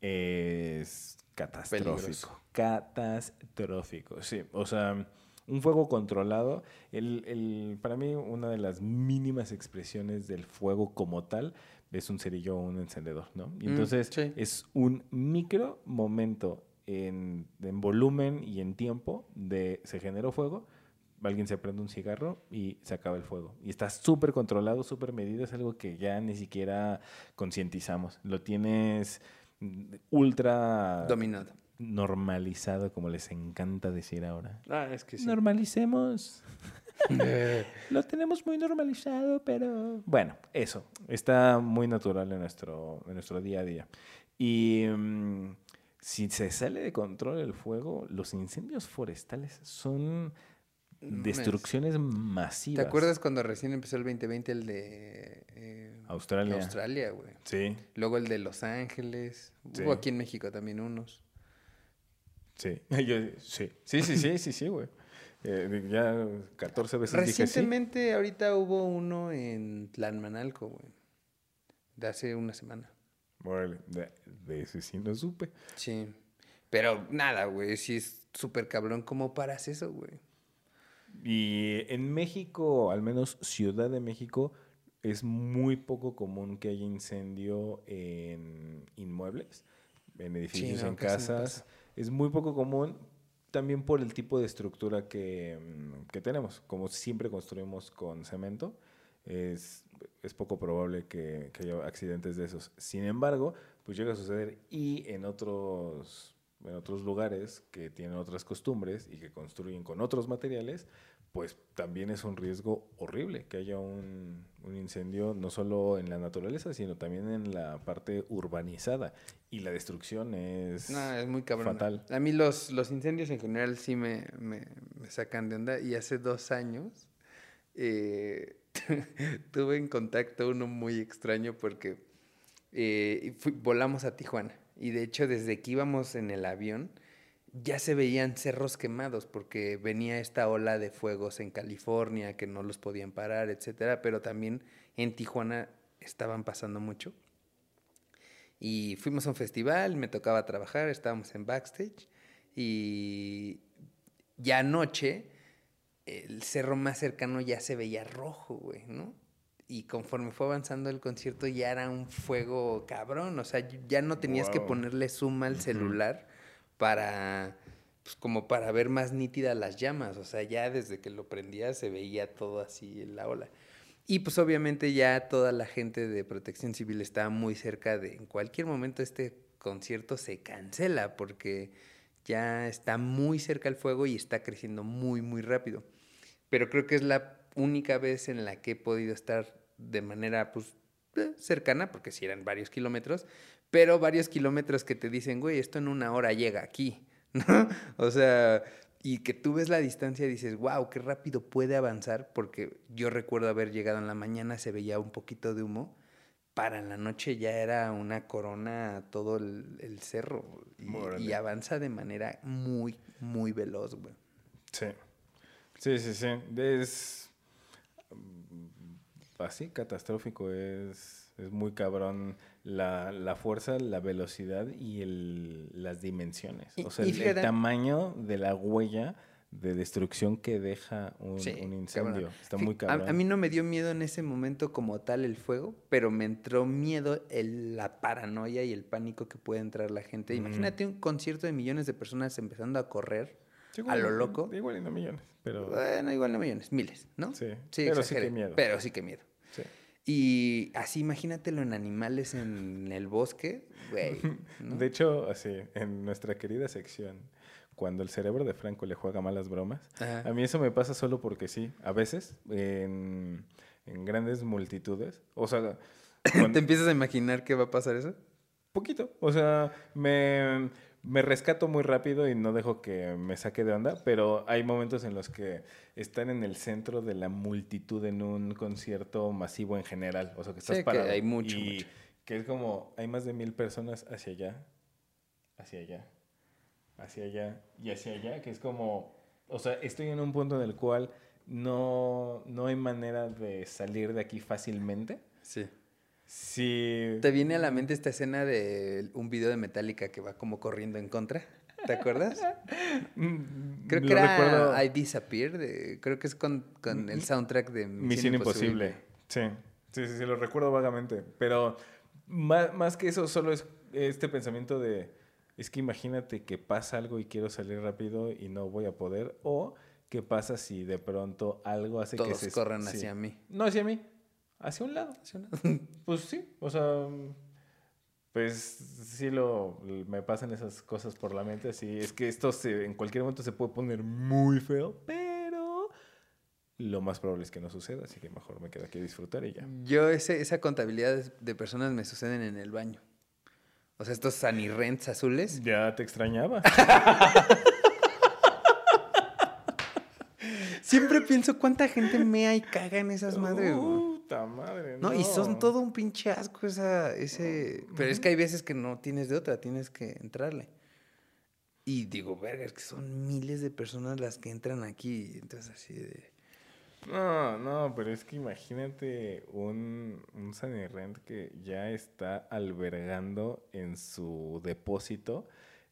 S2: es catastrófico.
S1: Peligroso.
S2: Catastrófico, sí. O sea, un fuego controlado, el, el- para mí una de las mínimas expresiones del fuego como tal es un cerillo o un encendedor, ¿no? Y
S1: Mm,
S2: entonces
S1: sí.
S2: es un micro momento en, en volumen y en tiempo de se generó fuego, alguien se prende un cigarro y se acaba el fuego. Y está súper controlado, súper medido, es algo que ya ni siquiera concientizamos. Lo tienes ultra
S1: Dominado.
S2: normalizado, como les encanta decir ahora.
S1: Ah, es que sí.
S2: Normalicemos. Lo tenemos muy normalizado, pero... Bueno, eso. Está muy natural en nuestro, en nuestro día a día. Y mm, si se sale de control el fuego, los incendios forestales son Destrucciones
S1: ¿Te
S2: masivas.
S1: acuerdas cuando recién empezó el 2020 el de eh,
S2: Australia.
S1: Australia, güey?
S2: Sí,
S1: Luego el de Los Ángeles.
S2: Sí.
S1: Hubo aquí en México también unos.
S2: sí. Yo- sí. Sí, sí, sí, sí, sí, güey. Eh, ya 14 veces dije sí.
S1: Recientemente, ahorita hubo uno en Tlanmanalco, güey. De hace una semana.
S2: Órale, de, de ese sí no supe.
S1: Sí. Pero nada, güey. Sí es súper cabrón. ¿Cómo paras eso, güey?
S2: Y en México, al menos Ciudad de México, es muy poco común que haya incendio en inmuebles, en edificios, en
S1: no
S2: casas. es muy poco común también por el tipo de estructura que, mm, que tenemos. Como siempre construimos con cemento, es, es poco probable que, que haya accidentes de esos. Sin embargo, pues llega a suceder y en otros, en otros lugares que tienen otras costumbres y que construyen con otros materiales, pues también es un riesgo horrible que haya un, un incendio no solo en la naturaleza, sino también en la parte urbanizada. Y la destrucción es...
S1: No, es muy cabrón.
S2: fatal.
S1: A mí los, los incendios en general sí me, me, me sacan de onda. Y hace dos años eh, tuve en contacto uno muy extraño porque eh, fui- volamos a Tijuana. Y de hecho, desde que íbamos en el avión, ya se veían cerros quemados porque venía esta ola de fuegos en California que no los podían parar, etcétera. Pero también en Tijuana estaban pasando mucho. Y fuimos a un festival, me tocaba trabajar, estábamos en backstage y ya anoche el cerro más cercano ya se veía rojo, güey, ¿no? Y conforme fue avanzando el concierto ya era un fuego cabrón, o sea, ya no tenías que ponerle zoom al celular para, pues como para ver más nítidas las llamas, o sea, ya desde que lo prendía se veía todo así en la ola. Y pues obviamente ya toda la gente de protección civil estaba muy cerca de en cualquier momento este concierto se cancela porque ya está muy cerca el fuego y está creciendo muy muy rápido. Pero creo que es la única vez en la que he podido estar de manera pues eh, cercana, porque si eran varios kilómetros, pero varios kilómetros que te dicen, güey, esto en una hora llega aquí, ¿no? O sea, y que tú ves la distancia y dices, wow, qué rápido puede avanzar, porque yo recuerdo haber llegado en la mañana, se veía un poquito de humo, para la noche ya era una corona todo el, el cerro y, y avanza de manera muy, muy veloz, güey.
S2: Sí. Sí, sí, sí. Es así catastrófico. Es, es muy cabrón la, la fuerza, la velocidad y el, las dimensiones.
S1: Y-
S2: o sea, el, tamaño de la huella de destrucción que deja un,
S1: Sí,
S2: un
S1: cabrón.
S2: incendio. Está muy
S1: a-
S2: cabrón.
S1: A, mí no me dio miedo en ese momento como tal el fuego, pero me entró miedo el- la paranoia y el pánico que puede entrar la gente. Imagínate un concierto de millones de personas empezando a correr.
S2: Sí,
S1: a lo loco.
S2: Igual y no millones, pero...
S1: Bueno, igual no millones, miles, ¿no?
S2: Sí, pero sí que miedo.
S1: Pero sí que miedo. Y así imagínatelo en animales en el bosque, güey. ¿no?
S2: De hecho, así, en nuestra querida sección, cuando el cerebro de Franco le juega malas bromas,
S1: Ajá.
S2: a mí eso me pasa solo porque sí, a veces, en, en grandes multitudes, o sea, cuando-
S1: ¿Te empiezas a imaginar que va a pasar eso?
S2: poquito, o sea, me, me rescato muy rápido y no dejo que me saque de onda, pero hay momentos en los que están en el centro de la multitud en un concierto masivo en general, o sea, que estás
S1: Sí, que
S2: parado
S1: hay mucho,
S2: y
S1: mucho.
S2: que es como, hay más de mil personas hacia allá, hacia allá, hacia allá y hacia allá, que es como, o sea, estoy en un punto en el cual no, no hay manera de salir de aquí fácilmente.
S1: Sí.
S2: Si...
S1: ¿Te viene a la mente esta escena de un video de Metallica que va como corriendo en contra? ¿Te acuerdas?
S2: Mm,
S1: Creo que
S2: lo
S1: era
S2: recuerdo-
S1: I Disappear, de- creo que es con, con el soundtrack de Misión,
S2: Misión Imposible. Sí. sí, sí, sí, lo recuerdo vagamente. Pero más, más que eso, solo es este pensamiento de, es que imagínate que pasa algo y quiero salir rápido y no voy a poder, o qué pasa si de pronto algo hace que
S1: Todos
S2: se...
S1: corran
S2: sí.
S1: hacia mí.
S2: No hacia mí, hacia un lado. Pues sí, o sea, pues sí lo me pasan esas cosas por la mente, así es que esto se, en cualquier momento se puede poner muy feo, pero lo más probable es que no suceda, así que mejor me quedo aquí a disfrutar y ya.
S1: Yo, ese, esa contabilidad de- de personas me suceden en el baño. O sea, estos sanirrents azules.
S2: Ya te extrañaba.
S1: Siempre pienso cuánta gente mea y caga en esas madres, güey.
S2: Puta madre,
S1: No, y son todo un pinche asco esa, ese... Pero es que hay veces que no tienes de otra, tienes que entrarle. Y digo, verga, es que son miles de personas las que entran aquí. Entonces así de...
S2: No, no, pero es que imagínate un, un Sanirrent que ya está albergando en su depósito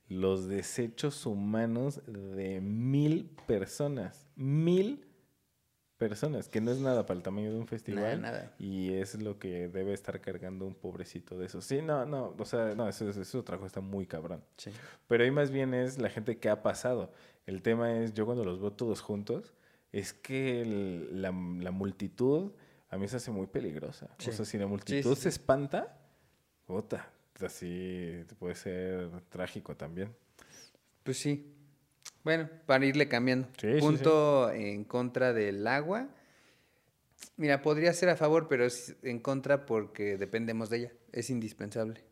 S2: los desechos humanos de mil personas. Mil personas, que no es nada para el tamaño de un festival.
S1: nada.
S2: Y es lo que debe estar cargando un pobrecito de eso. Sí, no, no, o sea, no, eso, eso, eso trabajo está muy cabrón.
S1: Sí.
S2: Pero ahí más bien es la gente que ha pasado. El tema es, yo cuando los veo todos juntos, es que el- la, la multitud a mí se hace muy peligrosa.
S1: Sí.
S2: O sea, si la multitud
S1: sí,
S2: se espanta, puta, así puede ser trágico también.
S1: Pues sí. Bueno, para irle cambiando.
S2: Sí, sí,
S1: Punto en contra del agua. Mira, podría ser a favor, pero es en contra porque dependemos de ella. Es indispensable,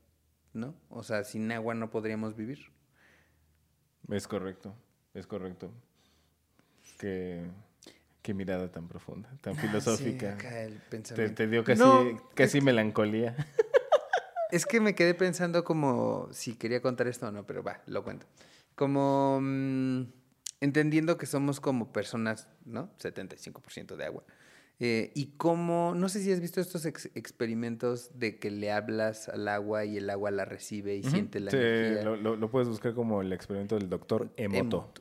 S1: ¿no? O sea, sin agua no podríamos vivir.
S2: Es correcto, es correcto. Qué, qué mirada tan profunda, tan
S1: Ah, sí,
S2: filosófica.
S1: acá el
S2: te,
S1: pensamiento.
S2: te dio casi,
S1: No,
S2: casi melancolía.
S1: Es que me quedé pensando como si quería contar esto o no, pero va, lo cuento. Como mm, entendiendo que somos como personas, ¿no? 75% de agua. Eh, y como, no sé si has visto estos ex- experimentos de que le hablas al agua y el agua la recibe y siente la
S2: Sí,
S1: energía.
S2: lo, lo- lo puedes buscar como el experimento del doctor Emoto.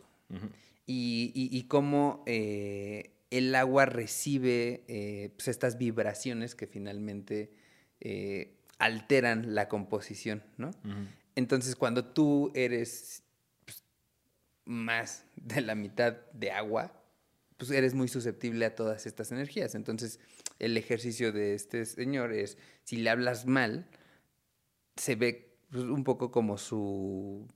S1: Y, y, y cómo eh, el agua recibe eh, pues, estas vibraciones que finalmente alteran la composición, ¿no? Entonces, cuando tú eres más de la mitad de agua, pues eres muy susceptible a todas estas energías. Entonces, el ejercicio de este señor es, si le hablas mal, se ve pues, un poco como su,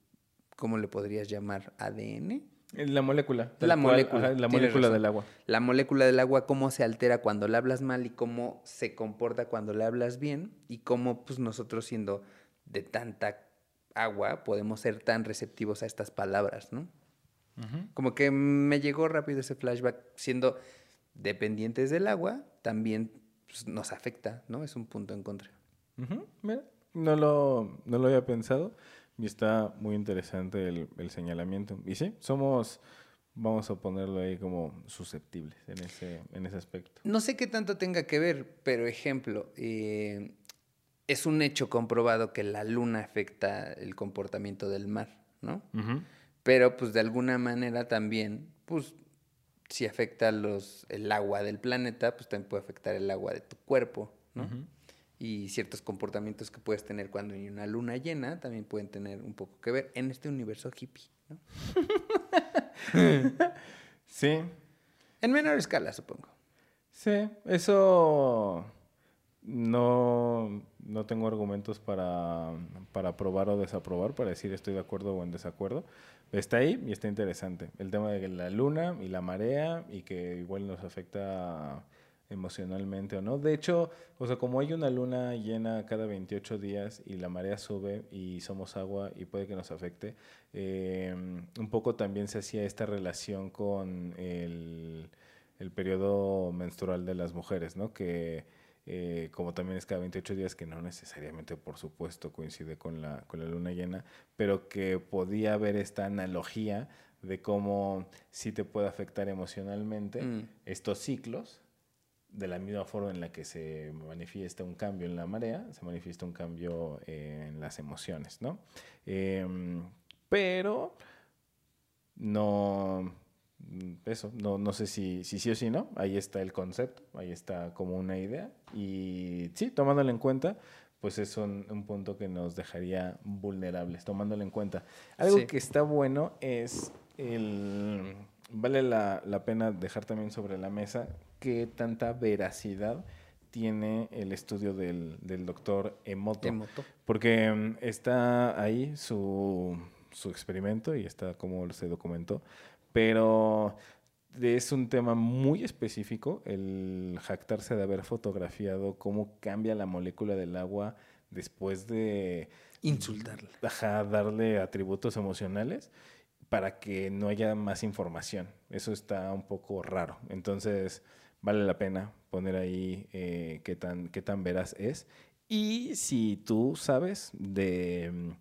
S1: ¿cómo le podrías llamar? ADN.
S2: La molécula.
S1: La
S2: cual,
S1: molécula,
S2: ajá, la molécula
S1: razón.
S2: del agua.
S1: La molécula del agua, cómo se altera cuando le hablas mal y cómo se comporta cuando le hablas bien y cómo pues nosotros siendo de tanta agua podemos ser tan receptivos a estas palabras, ¿no? Como que me llegó rápido ese flashback, siendo dependientes del agua, también pues, nos afecta, ¿no? Es un punto en contra.
S2: no lo, no lo había pensado y está muy interesante el, el señalamiento. Y sí, somos vamos a ponerlo ahí como susceptibles en ese, en ese aspecto.
S1: No sé qué tanto tenga que ver, pero ejemplo, eh, es un hecho comprobado que la luna afecta el comportamiento del mar, ¿no? Pero pues de alguna manera también, pues si afecta los, el agua del planeta, pues también puede afectar el agua de tu cuerpo, ¿no? Y ciertos comportamientos que puedes tener cuando hay una luna llena también pueden tener un poco que ver en este universo hippie, ¿no?
S2: sí.
S1: En menor escala, supongo.
S2: Sí, eso no, no tengo argumentos para, para aprobar o desaprobar, para decir estoy de acuerdo o en desacuerdo. Está ahí y está interesante. El tema de la luna y la marea y que igual nos afecta emocionalmente o no. De hecho, o sea, como hay una luna llena cada 28 días y la marea sube y somos agua y puede que nos afecte, eh, un poco también se hacía esta relación con el, el periodo menstrual de las mujeres, ¿no? Que eh, como también es cada 28 días, que no necesariamente, por supuesto, coincide con la, con la luna llena, pero que podía haber esta analogía de cómo sí te puede afectar emocionalmente mm. estos ciclos de la misma forma en la que se manifiesta un cambio en la marea, se manifiesta un cambio en las emociones, ¿no? Em, pero no, eso, no, no sé si, si sí o si no, ahí está el concepto, ahí está como una idea y sí, tomándolo en cuenta, pues es un, un punto que nos dejaría vulnerables, tomándolo en cuenta. Algo que está bueno es el vale la, la, pena dejar también sobre la mesa qué tanta veracidad tiene el estudio del, del doctor Emoto. Emoto. Porque mm, está ahí su, su experimento y está como se documentó, pero es un tema muy específico el jactarse de haber fotografiado cómo cambia la molécula del agua después de
S1: insultarla.
S2: darle atributos emocionales para que no haya más información. Eso está un poco raro. Entonces, vale la pena poner ahí eh, qué, tan, qué tan veraz es. Y si tú sabes de mm,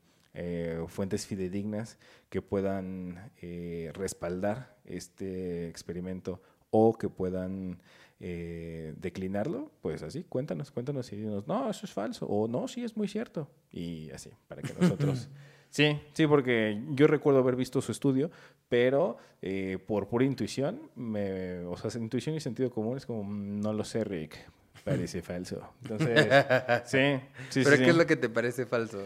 S2: eh, fuentes fidedignas que puedan eh, respaldar este experimento o que puedan declinarlo, pues así, cuéntanos, cuéntanos y dinos, no, eso es falso, o no, sí es muy cierto, y así, para que nosotros Sí, sí, porque yo recuerdo haber visto su estudio, pero eh, por pura intuición, me, o sea, intuición y sentido común es como, mm, no lo sé, Rick, parece falso. Entonces, sí, sí,
S1: ¿Pero qué es lo que te parece falso?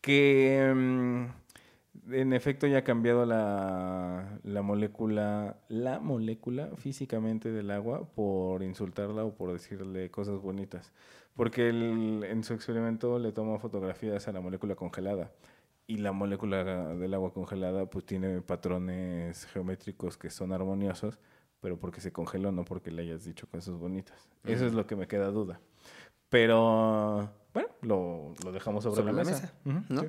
S2: Que mm, en efecto ya ha cambiado la, la molécula, la molécula físicamente del agua por insultarla o por decirle cosas bonitas. Porque en su experimento le toma fotografías a la molécula congelada y la molécula del agua congelada pues tiene patrones geométricos que son armoniosos, pero porque se congeló, no porque le hayas dicho cosas bonitas. Eso es lo que me queda duda. Pero bueno, lo, lo dejamos sobre, la, mesa. ¿no?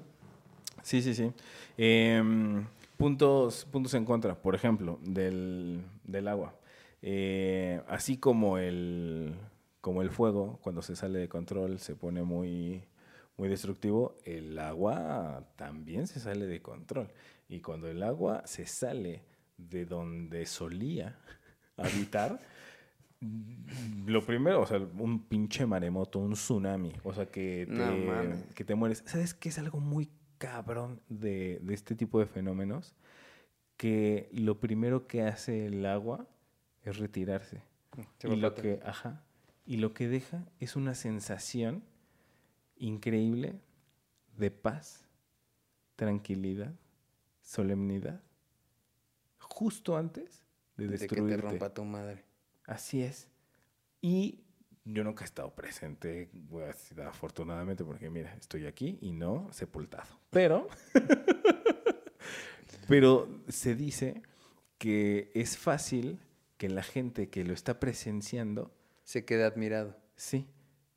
S2: Sí, sí, sí. Em, puntos, puntos en contra, por ejemplo, del, del agua. Eh, así como el, como el fuego, cuando se sale de control, se pone muy muy destructivo, el agua también se sale de control. Y cuando el agua se sale de donde solía habitar, lo primero, o sea, un pinche maremoto, un tsunami, o sea, que te, que te mueres. ¿Sabes qué es algo muy cabrón de, de este tipo de fenómenos? Que lo primero que hace el agua es retirarse. y lo que, ajá, y lo que deja es una sensación increíble de paz, tranquilidad, solemnidad, justo antes de destruirte.
S1: De que te rompa tu madre.
S2: Así es. Y yo nunca he estado presente, afortunadamente, porque mira, estoy aquí y no sepultado. Pero, pero se dice que es fácil que la gente que lo está presenciando
S1: se quede admirado.
S2: Sí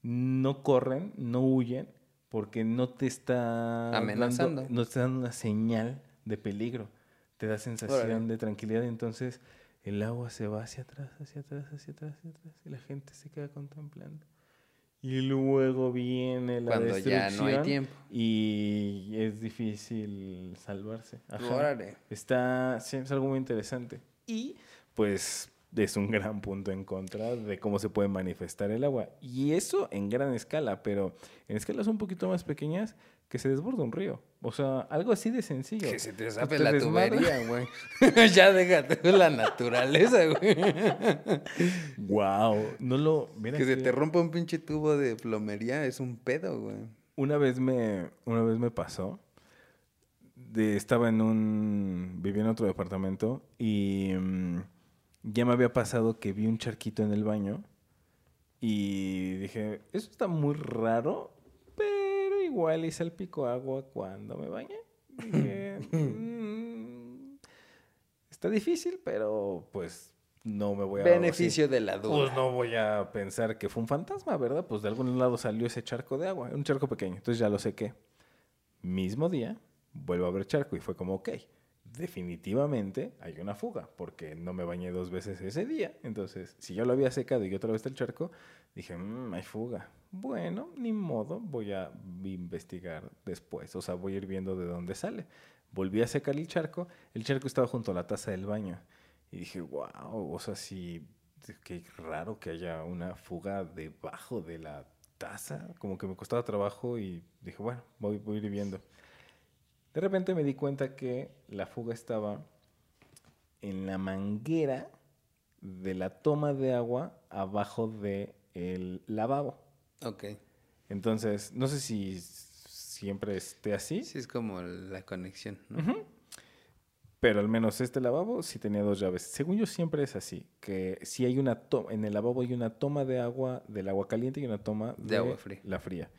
S2: no corren, no huyen, porque no te está
S1: Amenazando.
S2: dando, no te dando una señal de peligro. Te da sensación
S1: Órale.
S2: de tranquilidad. Entonces el agua se va hacia atrás, hacia atrás, hacia atrás, hacia atrás. Y la gente se queda contemplando. Y luego viene la
S1: Cuando ya no hay
S2: destrucción
S1: tiempo.
S2: Y es difícil salvarse. Ajá. Está, sí, es algo muy interesante. Y pues es un gran punto en contra de cómo se puede manifestar el agua. Y eso en gran escala, pero en escalas un poquito más pequeñas, que se desborda un río. O sea, algo así de sencillo.
S1: Que se te
S2: te
S1: la tubería, güey. ya déjate la naturaleza, güey.
S2: Wow, no lo... mira
S1: que se te rompa un pinche tubo de plomería es un pedo, güey.
S2: Una vez me, una vez me pasó. De, estaba en un. Vivía en otro departamento y mm, ya me había pasado que vi un charquito en el baño y dije, eso está muy raro, igual y salpico agua cuando me bañe. Dije, "Mm, está difícil, pero pues no me voy a.
S1: Beneficio de la duda.
S2: Pues no voy a pensar que fue un fantasma, ¿verdad? Pues de algún lado salió ese charco de agua, un charco pequeño. Entonces ya lo sé que mismo día vuelvo a ver charco y fue como, ok, definitivamente hay una fuga, porque no me bañé dos veces ese día. Entonces, si yo lo había secado y otra vez está el charco, dije, "Mm, hay fuga. Bueno, ni modo, voy a investigar después. O sea, voy a ir viendo de dónde sale. Volví a secar el charco. El charco estaba junto a la taza del baño. Y dije, wow, o sea, sí, qué raro que haya una fuga debajo de la taza. Como que me costaba trabajo y dije, bueno, voy, a ir viendo. De repente me di cuenta que la fuga estaba en la manguera de la toma de agua abajo del lavabo.
S1: Ok.
S2: Entonces, no sé si siempre esté así.
S1: Sí, es como la conexión.
S2: Pero al menos este lavabo sí tenía dos llaves. Según yo siempre es así, que si hay una toma, en el lavabo hay una toma de agua, del agua caliente y una toma de,
S1: De agua fría.
S2: la fría.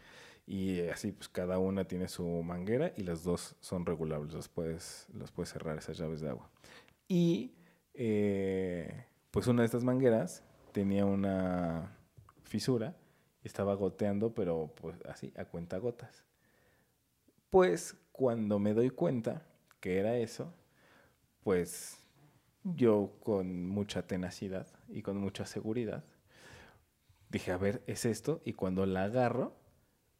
S2: Y eh, así pues cada una tiene su manguera y las dos son regulables, las puedes, las puedes cerrar esas llaves de agua. Y eh, pues una de estas mangueras tenía una fisura estaba goteando, pero pues así, a cuenta gotas. Pues cuando me doy cuenta que era eso, pues yo con mucha tenacidad y con mucha seguridad dije, a ver, es esto. Y cuando la agarro,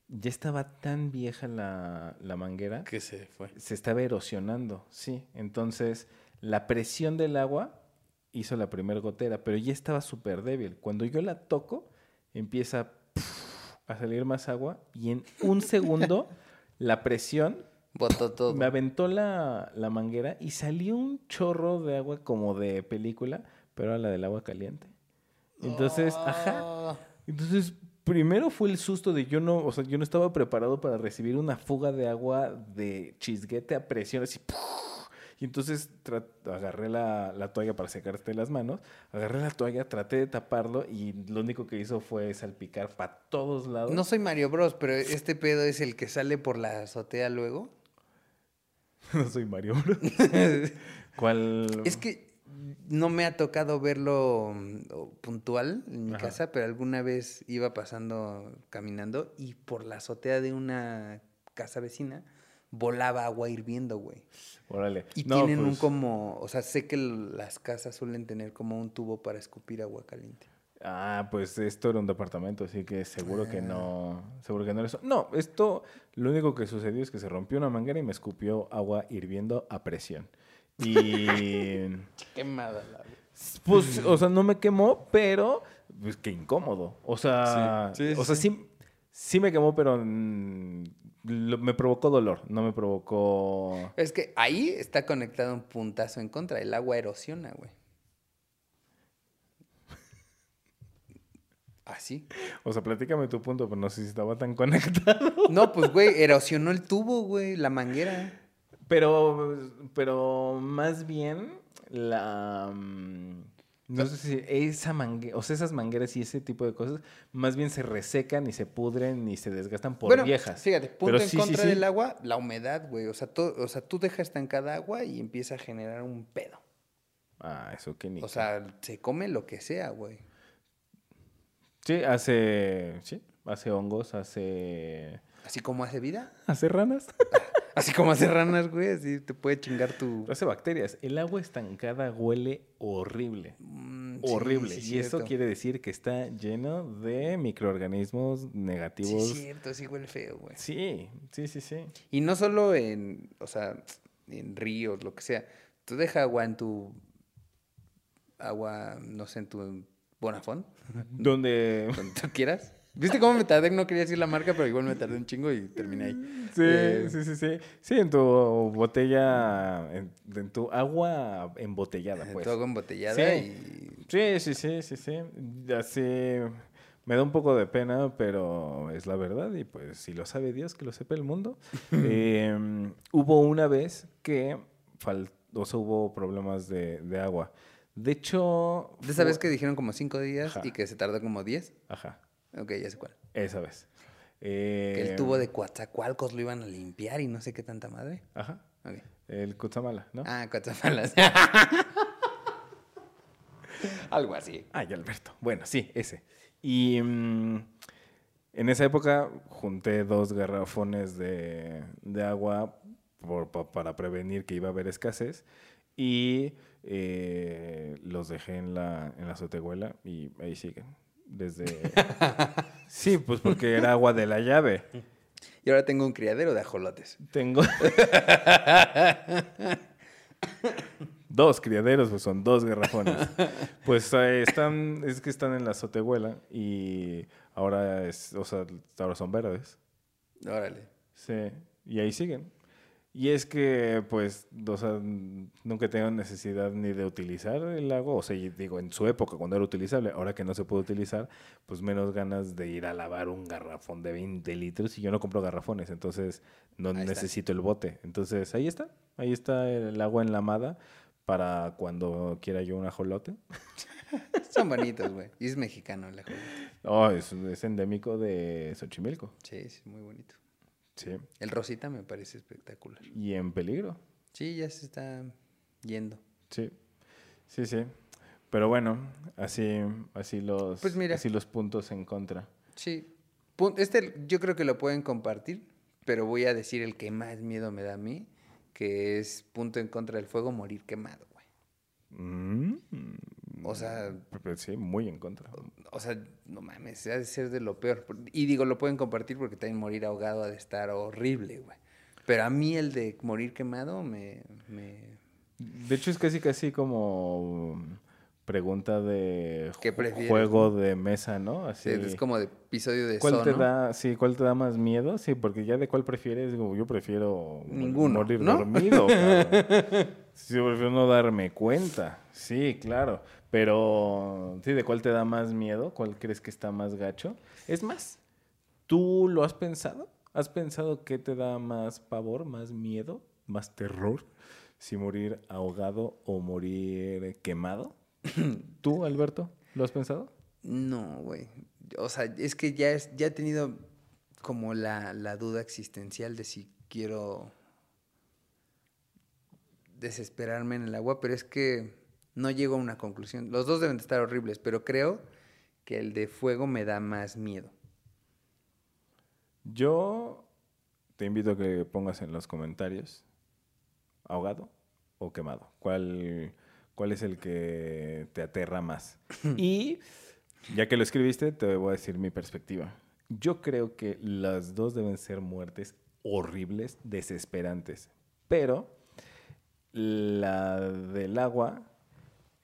S2: ya estaba tan vieja la, la manguera
S1: Que se fue.
S2: se estaba erosionando, sí. Entonces, la presión del agua hizo la primera gotera, pero ya estaba súper débil. Cuando yo la toco, empieza a salir más agua y en un segundo la presión
S1: Botó todo.
S2: me aventó la, la manguera y salió un chorro de agua como de película, pero era la del agua caliente. Entonces, ajá.
S1: Ah.
S2: Entonces, primero fue el susto de yo no, o sea, yo no estaba preparado para recibir una fuga de agua de chisguete a presión, así. Y entonces agarré la, la toalla para secarte las manos, agarré la toalla, traté de taparlo y lo único que hizo fue salpicar para todos lados.
S1: No soy Mario Bros, pero este pedo es el que sale por la azotea luego.
S2: No soy Mario Bros. ¿Cuál?
S1: Es que no me ha tocado verlo mm, puntual en mi
S2: Ajá.
S1: casa, pero alguna vez iba pasando caminando y por la azotea de una casa vecina volaba agua hirviendo, güey.
S2: Órale.
S1: Y
S2: No,
S1: tienen un
S2: pues,
S1: como, o sea, sé que las casas suelen tener como un tubo para escupir agua caliente.
S2: Ah, pues esto era un departamento, así que seguro que
S1: Ah.
S2: no, seguro que no era eso. No, esto, lo único que sucedió es que se rompió una manguera y me escupió agua hirviendo a presión. Y
S1: Quemada la
S2: pues, o sea, no me quemó, pero pues qué incómodo. O sea,
S1: Sí, sí,
S2: o sea,
S1: sí.
S2: sí, sí me quemó, pero mm, lo- me provocó dolor, no me provocó.
S1: Es que ahí está conectado un puntazo en contra. El agua erosiona, güey. Así.
S2: O sea, platícame tu punto, pero no sé si estaba tan conectado.
S1: No, pues, güey, erosionó el tubo, güey, la manguera.
S2: Pero, pero más bien la mm, no sé si esa manguera, o sea, esas mangueras y ese tipo de cosas, más bien se resecan y se pudren y se desgastan por
S1: bueno,
S2: viejas.
S1: fíjate, punto
S2: Pero
S1: en
S2: sí,
S1: contra
S2: sí.
S1: del agua, la humedad, güey. O sea, o sea, tú dejas estancada agua y empieza a generar un pedo.
S2: Ah, eso que ni.
S1: O sea, se come lo que sea, güey.
S2: sí, hace, sí, hace hongos, hace
S1: Así como hace vida.
S2: ¿Hace ranas?
S1: Así como hace ranas, güey. Así te puede chingar tu.
S2: Hace bacterias. El agua estancada huele horrible.
S1: Mm, sí,
S2: horrible.
S1: sí,
S2: y eso
S1: cierto.
S2: quiere decir que está lleno de microorganismos
S1: Sí,
S2: negativos.
S1: es cierto, sí huele feo, güey.
S2: Sí, sí, sí, sí.
S1: Y no solo en, o sea, en ríos, lo que sea. Tú deja agua en tu, agua, no sé, en tu Bonafont,
S2: Donde...
S1: donde tú quieras. ¿Viste cómo me tardé? No quería decir la marca, pero igual me tardé un chingo y terminé ahí.
S2: Sí,
S1: Eh,
S2: sí, sí, sí. Sí, en tu botella, en, en tu agua embotellada, pues.
S1: Tu agua embotellada
S2: Sí.
S1: y...
S2: Sí, sí, sí, sí, sí. Así me da un poco de pena, pero es la verdad y pues si lo sabe Dios, que lo sepa el mundo. Eh, hubo una vez que o sea, hubo problemas de, de agua. De hecho...
S1: ¿De esa vez que dijeron como cinco días
S2: Ajá.
S1: y que se tardó como diez?
S2: Ajá,
S1: Ok, ya sé cuál.
S2: esa vez.
S1: Que
S2: Eh,
S1: el tubo de Coatzacoalcos lo iban a limpiar y no sé qué tanta madre.
S2: Ajá,
S1: Ok.
S2: el Cutzamala, ¿no?
S1: Ah, Coatzacoalcos. Algo así.
S2: Ay, Alberto. Bueno, sí, ese. Y mm, en esa época junté dos garrafones de, de agua por- pa- para prevenir que iba a haber escasez y eh, los dejé en la, en la azotehuela y ahí siguen. Desde... sí, pues porque era agua de la llave.
S1: Y ahora tengo un criadero de ajolotes.
S2: Tengo... dos criaderos, pues son dos garrafones. Pues eh, están, es que están en la azotehuela y ahora es, o sea, ahora son verdes.
S1: Órale.
S2: Sí, y ahí siguen. Y es que, pues, o sea, nunca he tenido necesidad ni de utilizar el agua, o sea, digo, en su época, cuando era utilizable, ahora que no se puede utilizar, pues menos ganas de ir a lavar un garrafón de 20 litros y yo no compro garrafones, entonces no
S1: Ahí está.
S2: necesito el bote. Entonces, ahí está, ahí está el agua enlamada para cuando quiera yo un ajolote.
S1: Son bonitos, güey. Y es mexicano el ajolote.
S2: Oh, es, es endémico de Xochimilco,
S1: Sí, sí, muy bonito.
S2: Sí,
S1: El rosita me parece espectacular.
S2: y en peligro.
S1: Sí, ya se está yendo.
S2: Sí, sí, sí. Pero bueno, así, así los,
S1: Pues mira.
S2: así los puntos en contra.
S1: Sí. Este yo creo que lo pueden compartir, pero voy a decir el que más miedo me da a mí, que es punto en contra del fuego, morir quemado, güey.
S2: Mm,
S1: O sea,
S2: sí, muy en contra.
S1: o sea, no mames, ha de ser de lo peor. Y digo, lo pueden compartir porque también morir ahogado ha de estar horrible, güey. Pero a mí el de morir quemado me... me...
S2: De hecho, es casi, casi como pregunta de
S1: ¿Qué
S2: ju-
S1: prefieres,
S2: juego de mesa, ¿no? Así.
S1: Es como de episodio de
S2: ¿Cuál te da, sí, cuál te da más miedo? Sí, porque ya de cuál prefieres, digo, yo prefiero
S1: Ninguno,
S2: morir
S1: ¿no?
S2: dormido. cabrón. Sí, yo prefiero no darme cuenta. Sí, claro. Pero, sí, ¿de cuál te da más miedo? ¿Cuál crees que está más gacho? Es más, ¿tú lo has pensado? ¿Has pensado qué te da más pavor, más miedo, más terror? Si morir ahogado o morir quemado. ¿Tú, Alberto, lo has pensado?
S1: No, güey. O sea, es que ya, es, ya he tenido como la, la duda existencial de si quiero desesperarme en el agua, pero es que no llego a una conclusión. Los dos deben de estar horribles, pero creo que el de fuego me da más miedo.
S2: Yo te invito a que pongas en los comentarios ahogado o quemado. ¿Cuál, cuál es el que te aterra más? y ya que lo escribiste, te voy a decir mi perspectiva. Yo creo que las dos deben ser muertes horribles, desesperantes. Pero la del agua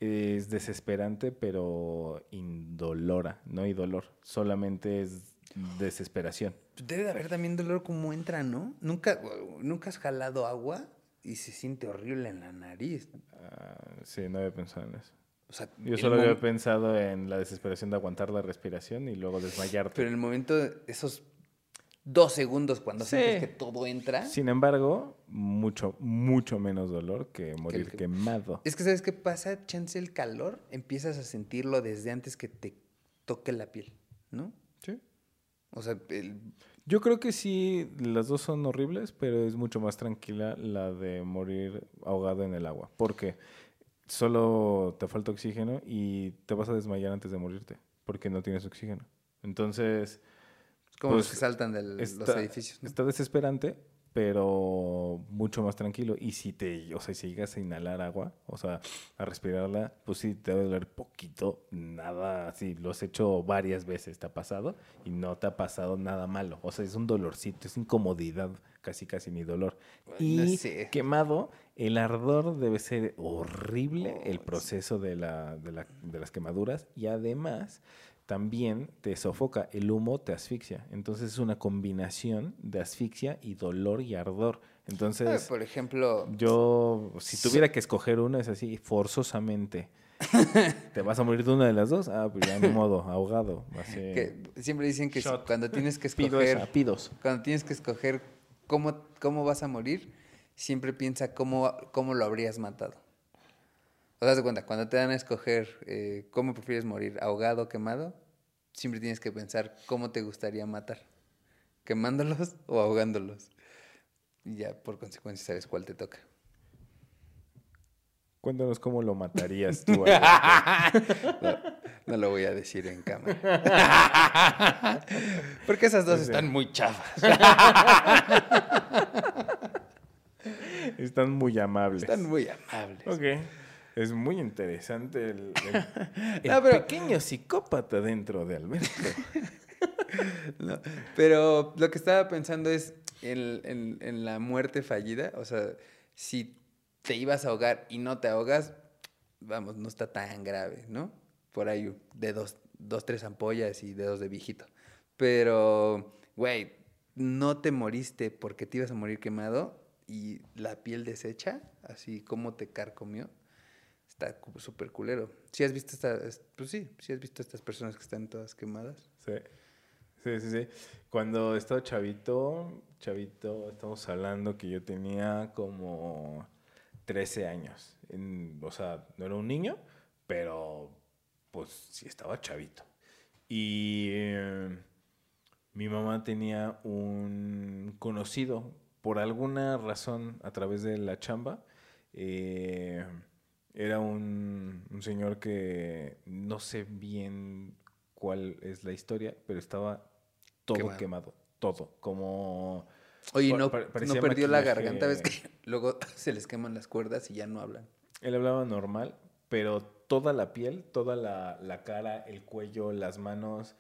S2: es desesperante, pero indolora, no hay dolor. Solamente es desesperación.
S1: Debe de haber también dolor como entra, ¿no? Nunca, nunca has jalado agua y se siente horrible en la nariz.
S2: Ah, sí, no había pensado en eso.
S1: O sea,
S2: Yo solo había pensado en la desesperación de aguantar la respiración y luego desmayarte.
S1: Pero en el momento, esos dos segundos cuando
S2: Sí.
S1: sientes que todo entra.
S2: Sin embargo, mucho, mucho menos dolor que morir
S1: que-
S2: quemado.
S1: Es que, ¿sabes qué pasa? Chance el calor, empiezas a sentirlo desde antes que te toque la piel, ¿no?
S2: Sí.
S1: O sea, el-
S2: Yo creo que sí, las dos son horribles, pero es mucho más tranquila la de morir ahogado en el agua. Porque solo te falta oxígeno y te vas a desmayar antes de morirte, porque no tienes oxígeno. Entonces,
S1: Como los
S2: Pues,
S1: que saltan de los edificios. ¿no?
S2: está desesperante, pero mucho más tranquilo. Y si te, o sea, si llegas a inhalar agua, o sea, a respirarla, pues sí te a doler poquito, nada así. Lo has hecho varias veces, te ha pasado, y no te ha pasado nada malo. O sea, es un dolorcito, es incomodidad, casi casi ni dolor. Y quemado, el ardor debe ser horrible, el proceso de, la, de, la- de las quemaduras, y además también te sofoca, el humo te asfixia. Entonces es una combinación de asfixia y dolor y ardor. Entonces,
S1: Por ejemplo,
S2: yo, si tuviera que escoger una, es así, forzosamente. ¿Te vas a morir de una de las dos? Ah, pues ya, ni modo, ahogado. Así.
S1: que siempre dicen que
S2: Shot.
S1: cuando tienes que escoger,
S2: pidos.
S1: cuando tienes que escoger cómo, cómo vas a morir, siempre piensa cómo, cómo lo habrías matado. O sea, de cuenta, cuando te dan a escoger eh, cómo prefieres morir, ahogado o quemado, siempre tienes que pensar cómo te gustaría matar. ¿Quemándolos o ahogándolos? Y ya por consecuencia sabes cuál te toca.
S2: Cuéntanos cómo lo matarías tú.
S1: No, no lo voy a decir en cámara. Porque esas dos están muy chafas.
S2: Están muy amables.
S1: Están muy amables.
S2: Ok. Es muy interesante el, el- el
S1: No, pero-
S2: pequeño psicópata dentro de Alberto.
S1: No, pero lo que estaba pensando es en, en- en la muerte fallida. O sea, si te ibas a ahogar y no te ahogas, vamos, no está tan grave, ¿no? Por ahí de dos, dos tres ampollas y dedos de viejito. Pero, güey, no te moriste porque te ibas a morir quemado y la piel deshecha, así como te carcomió. Está súper culero. Si has visto estas, pues sí, si has visto estas personas que están todas quemadas.
S2: Sí. Sí, sí, sí. Cuando estaba chavito, chavito, estamos hablando que yo tenía como 13 años. O sea, no era un niño, pero pues sí estaba chavito. Y eh, mi mamá tenía un conocido, por alguna razón, a través de la chamba. eh, era un, un señor que no sé bien cuál es la historia, pero estaba todo
S1: Quemado.
S2: quemado, todo, como...
S1: Oye, no, no perdió la garganta, ves que luego se les queman las cuerdas y ya no hablan.
S2: Él hablaba normal, pero toda la piel, toda la, la cara, el cuello, las manos,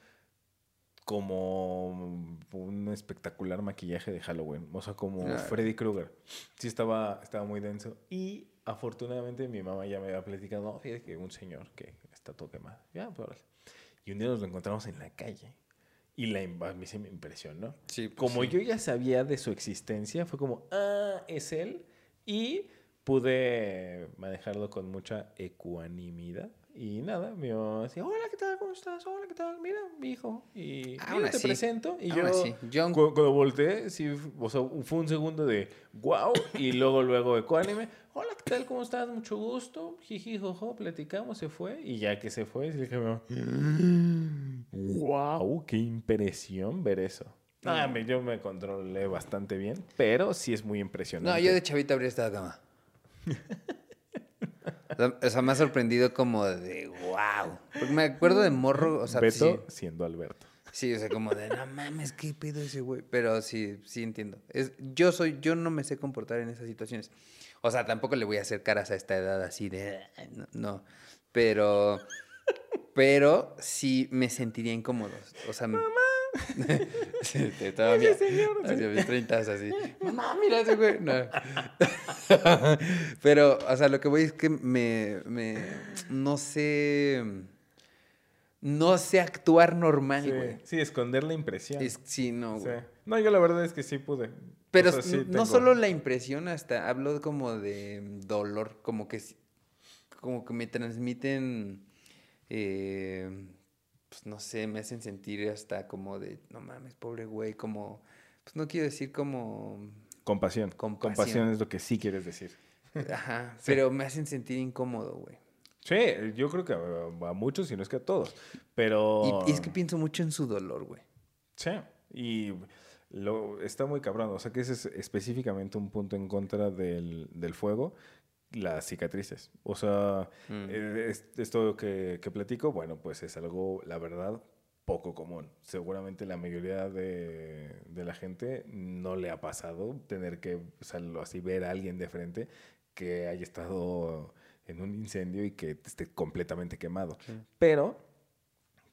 S2: como un espectacular maquillaje de Halloween. O sea, como. Freddy Krueger. Sí, estaba, estaba muy denso. Y afortunadamente mi mamá ya me había platicado, no, fíjate que un señor que está todo quemado. Ya, pues. Y un día nos lo encontramos en la calle. Y la, a mí se me impresionó.
S1: Sí, pues
S2: Como
S1: sí.
S2: yo ya sabía de su existencia, fue como, ah, es él. Y pude manejarlo con mucha ecuanimidad. Y nada, mamá decía, hola, ¿qué tal? ¿Cómo estás? Hola, ¿qué tal? Mira, mi hijo. Y mira, te presento. Y yo,
S1: yo-
S2: cuando volteé, sí, f- o sea, fue un segundo de wow. Y luego, luego, ecuánime. Hola, ¿qué tal? ¿Cómo estás? Mucho gusto. Jiji, jojo, platicamos, se fue. Y ya que se fue, dije, wow, qué impresión ver eso. Ah, me- yo me controlé bastante bien, pero sí es muy impresionante.
S1: No, yo de chavita habría estado cama. O sea, me ha sorprendido como de wow. Porque me acuerdo de morro, o sea,
S2: Beto
S1: sí,
S2: siendo Alberto.
S1: sí, o sea, como de no mames, qué pedo ese güey. Pero sí, sí entiendo. Es, yo soy, yo no me sé comportar en esas situaciones. O sea, tampoco le voy a hacer caras a esta edad así de "Ay, no, no. Pero, pero sí me sentiría incómodo. O sea, mamá. Sí, te- todavía. Así, a mis 30 así. Mamá, mira ese güey. No. Pero, o sea, lo que voy es que me, me no sé, no sé actuar normal,
S2: Sí,
S1: güey.
S2: sí, esconder la impresión.
S1: Es, sí, no,
S2: Sí.
S1: güey.
S2: No, yo la verdad es que sí pude.
S1: Pero
S2: O sea, sí
S1: n- no
S2: tengo-
S1: solo la impresión, hasta hablo como de dolor, como que, como que me transmiten, eh, pues no sé, me hacen sentir hasta como de, no mames, pobre güey, como, pues no quiero decir como,
S2: Compasión.
S1: Compasión.
S2: Compasión es lo que sí quieres decir.
S1: ajá, pero me hacen sentir incómodo, güey.
S2: Sí, yo creo que a, a muchos, si no es que a todos. Pero.
S1: Y, y es que pienso mucho en su dolor, güey.
S2: Sí, y lo, está muy cabrón. O sea que ese es específicamente un punto en contra del, del fuego, las cicatrices. O sea,
S1: Mm.
S2: eh, es- esto que, que platico, bueno, pues es algo, la verdad, poco común. Seguramente la mayoría de, de la gente no le ha pasado tener que, o sea, así ver a alguien de frente que haya estado en un incendio y que esté completamente quemado. Pero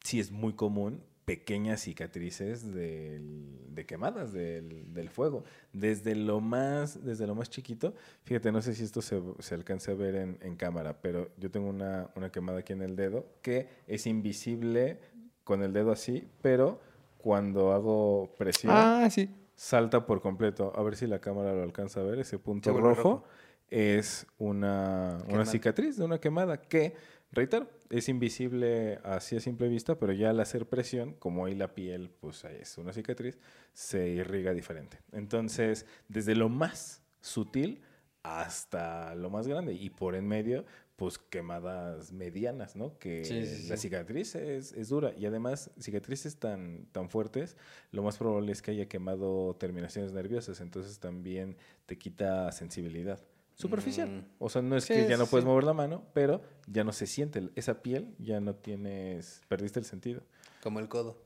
S2: sí es muy común pequeñas cicatrices del- de quemadas del, del fuego. Desde lo, más, desde lo más chiquito, fíjate, no sé si esto se, se alcanza a ver en, en cámara, pero yo tengo una, una quemada aquí en el dedo que es invisible con el dedo así, pero cuando hago presión
S1: Ah, sí.
S2: salta por completo. A ver si la cámara lo alcanza a ver. Ese punto rojo,
S1: rojo.
S2: es una, una cicatriz de una quemada que, reitero, es invisible así a simple vista, pero ya al hacer presión, como ahí la piel pues es una cicatriz, se irriga diferente. Entonces, desde lo más sutil hasta lo más grande y por en medio, pues quemadas medianas, ¿no? Que
S1: Sí, sí,
S2: la cicatriz es, es dura y además cicatrices tan, tan fuertes, lo más probable es que haya quemado terminaciones nerviosas, entonces también te quita sensibilidad. Superficial.
S1: Mm.
S2: O sea, no es
S1: Sí,
S2: que ya no puedes
S1: sí.
S2: mover la mano, pero ya no se siente esa piel, ya no tienes, perdiste el sentido.
S1: Como el codo.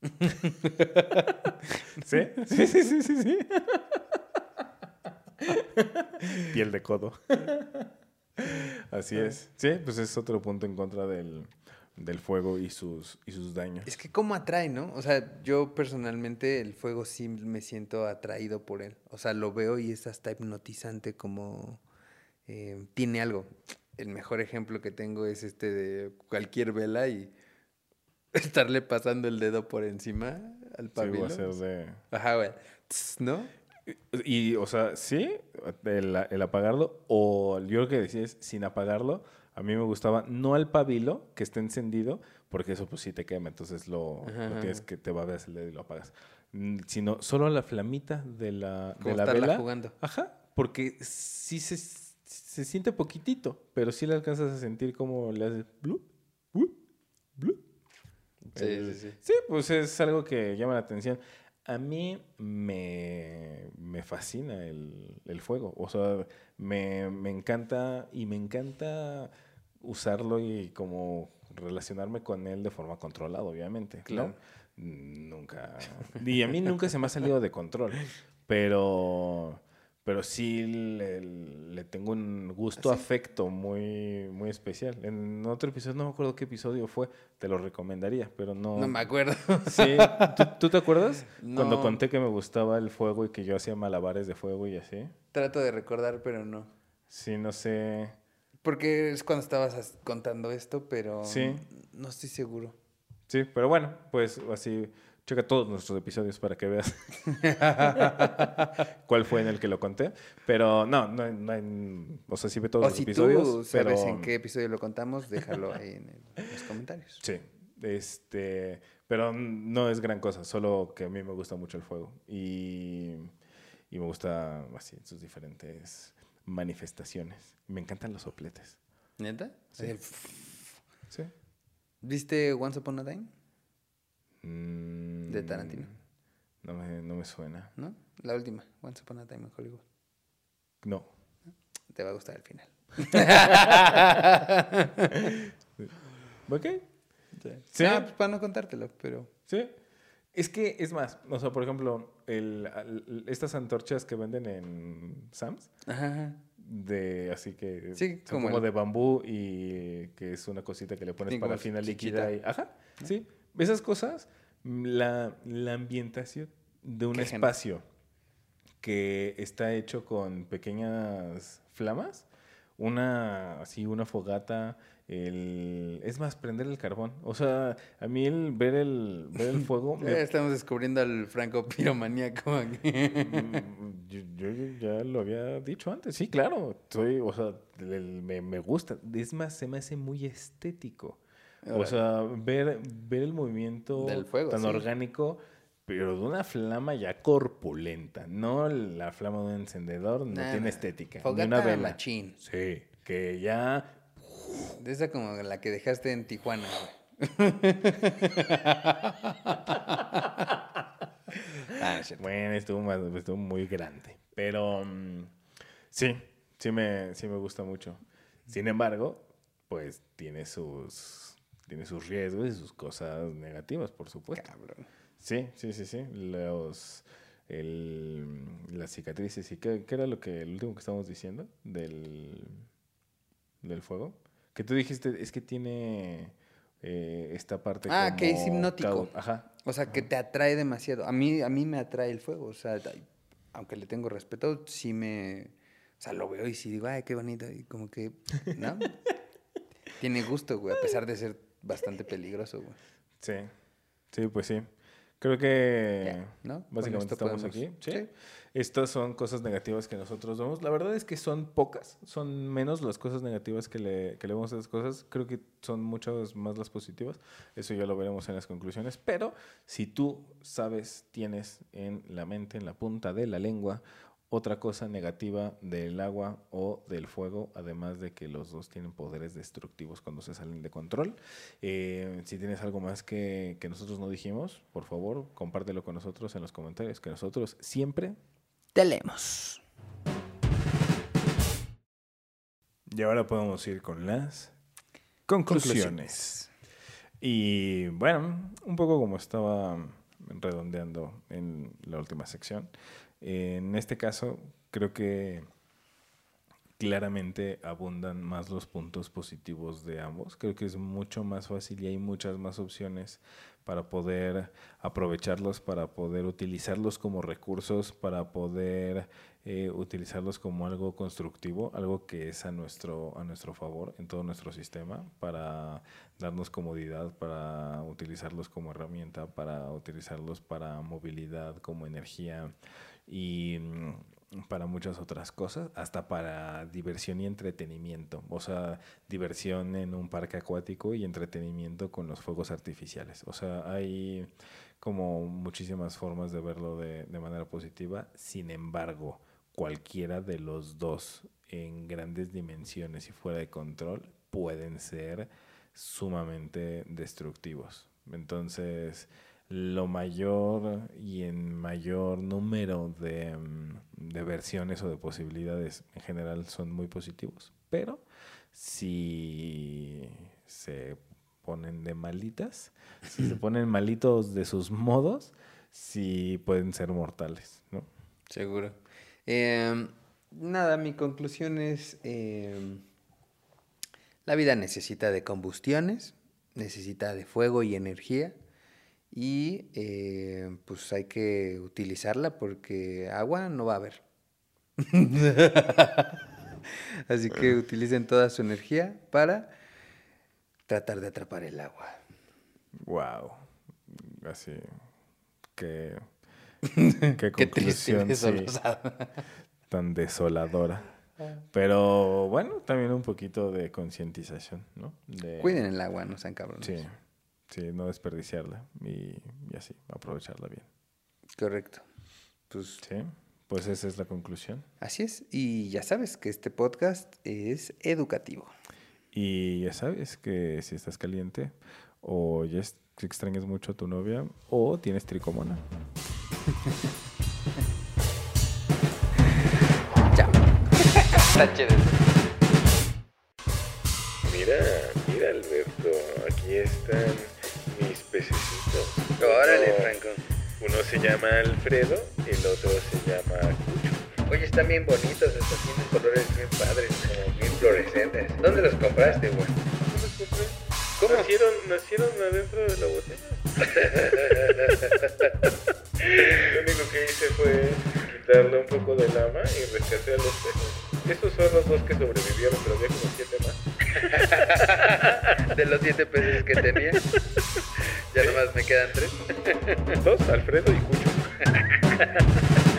S2: ¿Sí? Sí, sí, sí, sí, sí. Piel de codo. Así es. Sí, pues es otro punto en contra del, del fuego y sus, y sus daños.
S1: Es que cómo atrae, ¿no? O sea, yo personalmente el fuego sí me siento atraído por él. O sea, lo veo y es hasta hipnotizante como eh, tiene algo. El mejor ejemplo que tengo es este de cualquier vela y estarle pasando el dedo por encima al
S2: Sí,
S1: pabilo.
S2: hacer de...
S1: Ajá, güey. ¿No?
S2: Y, o sea, sí, el, el apagarlo, o yo lo que decía es sin apagarlo. A mí me gustaba no al pabilo que esté encendido, porque eso pues sí te quema, entonces lo, lo
S1: Ajá,
S2: tienes que te va a ver y lo apagas. Mm, Sino solo a la flamita de la,
S1: Como
S2: de la
S1: estarla
S2: vela.
S1: jugando.
S2: Ajá, porque sí se, se siente poquitito, pero sí le alcanzas a sentir como le haces blup, blup, blup.
S1: Sí, sí, sí.
S2: Sí, pues es algo que llama la atención. A mí me, me fascina el, el fuego. O sea, me, me encanta y me encanta usarlo y como relacionarme con él de forma controlada, obviamente. ¿no?
S1: Claro.
S2: Nunca. Y a mí nunca se me ha salido de control. Pero. Pero sí le, le tengo un gusto,
S1: ¿Ah, sí?
S2: afecto muy, muy especial. En otro episodio, no me acuerdo qué episodio fue, te lo recomendaría, pero no.
S1: No me acuerdo.
S2: Sí, ¿Tú, tú te acuerdas? Cuando
S1: No.
S2: conté que me gustaba el fuego y que yo hacía malabares de fuego y así.
S1: Trato de recordar, pero no.
S2: Sí, no sé.
S1: Porque es cuando estabas as- contando esto, pero
S2: Sí.
S1: no estoy seguro.
S2: Sí, pero bueno, pues así, checa todos nuestros episodios para que veas cuál fue en el que lo conté. Pero no, no, hay- no hay- o sea, sí ve todos
S1: O
S2: los
S1: si
S2: episodios.
S1: tú sabes
S2: pero,
S1: en qué episodio lo contamos, déjalo ahí en, el- en los comentarios.
S2: Sí, este, pero no es gran cosa, solo que a mí me gusta mucho el fuego y, y me gusta así sus diferentes manifestaciones. Me encantan los sopletes.
S1: ¿Neta?
S2: Sí.
S1: El-
S2: ¿Sí?
S1: ¿Viste Once Upon a Time?
S2: Mm,
S1: De Tarantino.
S2: No me, no me suena.
S1: ¿No? La última, Once Upon a Time en Hollywood.
S2: No.
S1: Te va a gustar el final.
S2: ¿Ok?
S1: Sí.
S2: Sí.
S1: Ah, pues para no contártelo, pero...
S2: Sí. Es que es más, o sea, por ejemplo, el, estas antorchas que venden en Sam's,
S1: Ajá,
S2: de así que
S1: Sí,
S2: son
S1: como el-
S2: de bambú y que es una cosita que le pones
S1: Sí,
S2: parafina líquida y ajá sí. Esas cosas la, la ambientación de un espacio que está hecho con pequeñas flamas una así una fogata el es más prender el carbón o sea a mí el ver el ver el fuego me-
S1: estamos descubriendo al franco piromaníaco aquí.
S2: Mm, yo, yo ya lo había dicho antes. Sí, claro. Soy, o sea, el- me, me gusta. Es más, se me hace muy estético. O sea, ver, ver el movimiento
S1: Del fuego,
S2: tan
S1: sí.
S2: orgánico, pero de una flama ya corpulenta. No la flama de un encendedor, no
S1: Nah,
S2: tiene estética. ni una vela.
S1: machín.
S2: Sí, que ya.
S1: De esa como la que dejaste en Tijuana, güey. ah.
S2: Bueno, estuvo, más- estuvo muy grande. Pero mm, sí, sí me, sí me gusta mucho. Sin embargo, pues tiene sus tiene sus riesgos y sus cosas negativas, por supuesto.
S1: Cabrón.
S2: Sí, sí, sí, sí. Los, el, las cicatrices. ¿Y qué, qué era lo que, el último que estábamos diciendo del, del fuego? Que tú dijiste, es que tiene eh, esta parte
S1: Ah, que es
S2: como
S1: hipnótico.
S2: Ajá.
S1: O sea, que te atrae demasiado. A mí, a mí me atrae el fuego. O sea, aunque le tengo respeto, sí me... O sea, lo veo y sí digo, ay, qué bonito. Y como que, ¿no? Tiene gusto, güey, a pesar de ser bastante peligroso, güey.
S2: Sí, sí, pues sí. Creo que
S1: ¿no?
S2: Básicamente estamos
S1: podemos-
S2: aquí. ¿sí?
S1: sí.
S2: Estas son cosas negativas que nosotros vemos. La verdad es que son pocas, son menos las cosas negativas que le, que le vemos a esas cosas. Creo que son muchas más las positivas. Eso ya lo veremos en las conclusiones. Pero si tú sabes, tienes en la mente, en la punta de la lengua, otra cosa negativa del agua o del fuego, además de que los dos tienen poderes destructivos cuando se salen de control. Eh, si tienes algo más que, que nosotros no dijimos, por favor, compártelo con nosotros en los comentarios, que nosotros siempre... Y ahora podemos ir con las conclusiones. Y bueno, un poco como estaba redondeando en la última sección, en este caso creo que claramente abundan más los puntos positivos de ambos. Creo que es mucho más fácil y hay muchas más opciones para poder aprovecharlos, para poder utilizarlos como recursos, para poder eh, utilizarlos como algo constructivo, algo que es a nuestro, a nuestro favor en todo nuestro sistema, para darnos comodidad, para utilizarlos como herramienta, para utilizarlos para movilidad, como energía. Y mm, para muchas otras cosas, hasta para diversión y entretenimiento. O sea, diversión en un parque acuático y entretenimiento con los fuegos artificiales. O sea, hay como muchísimas formas de verlo de, manera positiva. Sin embargo, cualquiera de los dos en grandes dimensiones y fuera de control pueden ser sumamente destructivos. Entonces, lo mayor y en mayor número de, mm, de versiones o de posibilidades en general son muy positivos. Pero si se ponen de malitas, si se ponen malitos de sus modos, sí pueden ser mortales, ¿no?
S1: Seguro. Em, nada, mi conclusión es, em, la vida necesita de combustiones, necesita de fuego y energía, y eh, pues hay que utilizarla porque agua no va a haber. Así que utilicen toda su energía para tratar de atrapar el agua.
S2: Wow. Así que qué
S1: Qué
S2: conclusión sí,
S1: desolado.
S2: tan desoladora. Pero bueno, también un poquito de concientización, ¿no? De,
S1: Cuiden el agua, no sean cabrones.
S2: Sí, sí, no desperdiciarla y, y así, aprovecharla bien.
S1: Correcto. Pues
S2: Sí, pues esa es la conclusión.
S1: Así es, y ya sabes que este podcast es educativo.
S2: Y ya sabes que si estás caliente o ya es- si extrañas mucho a tu novia o tienes tricomona.
S1: Chao. Está chido.
S2: Mira, mira Alberto, aquí están mis pececitos.
S1: Órale, Franco.
S2: Uno se llama Alfredo, el otro se llama Cucho.
S1: Oye, están bien bonitos, estos tienen colores bien padres, como bien fluorescentes. ¿Dónde los compraste, güey?
S2: ¿Cómo? Nacieron, nacieron adentro de la botella. Lo único que hice fue quitarle un poco de lama y rescaté a los peces. Estos son los dos que sobrevivieron, pero había como siete más.
S1: De los siete peces que tenía, Ya nomás me quedan tres.
S2: Dos, Alfredo y Cucho.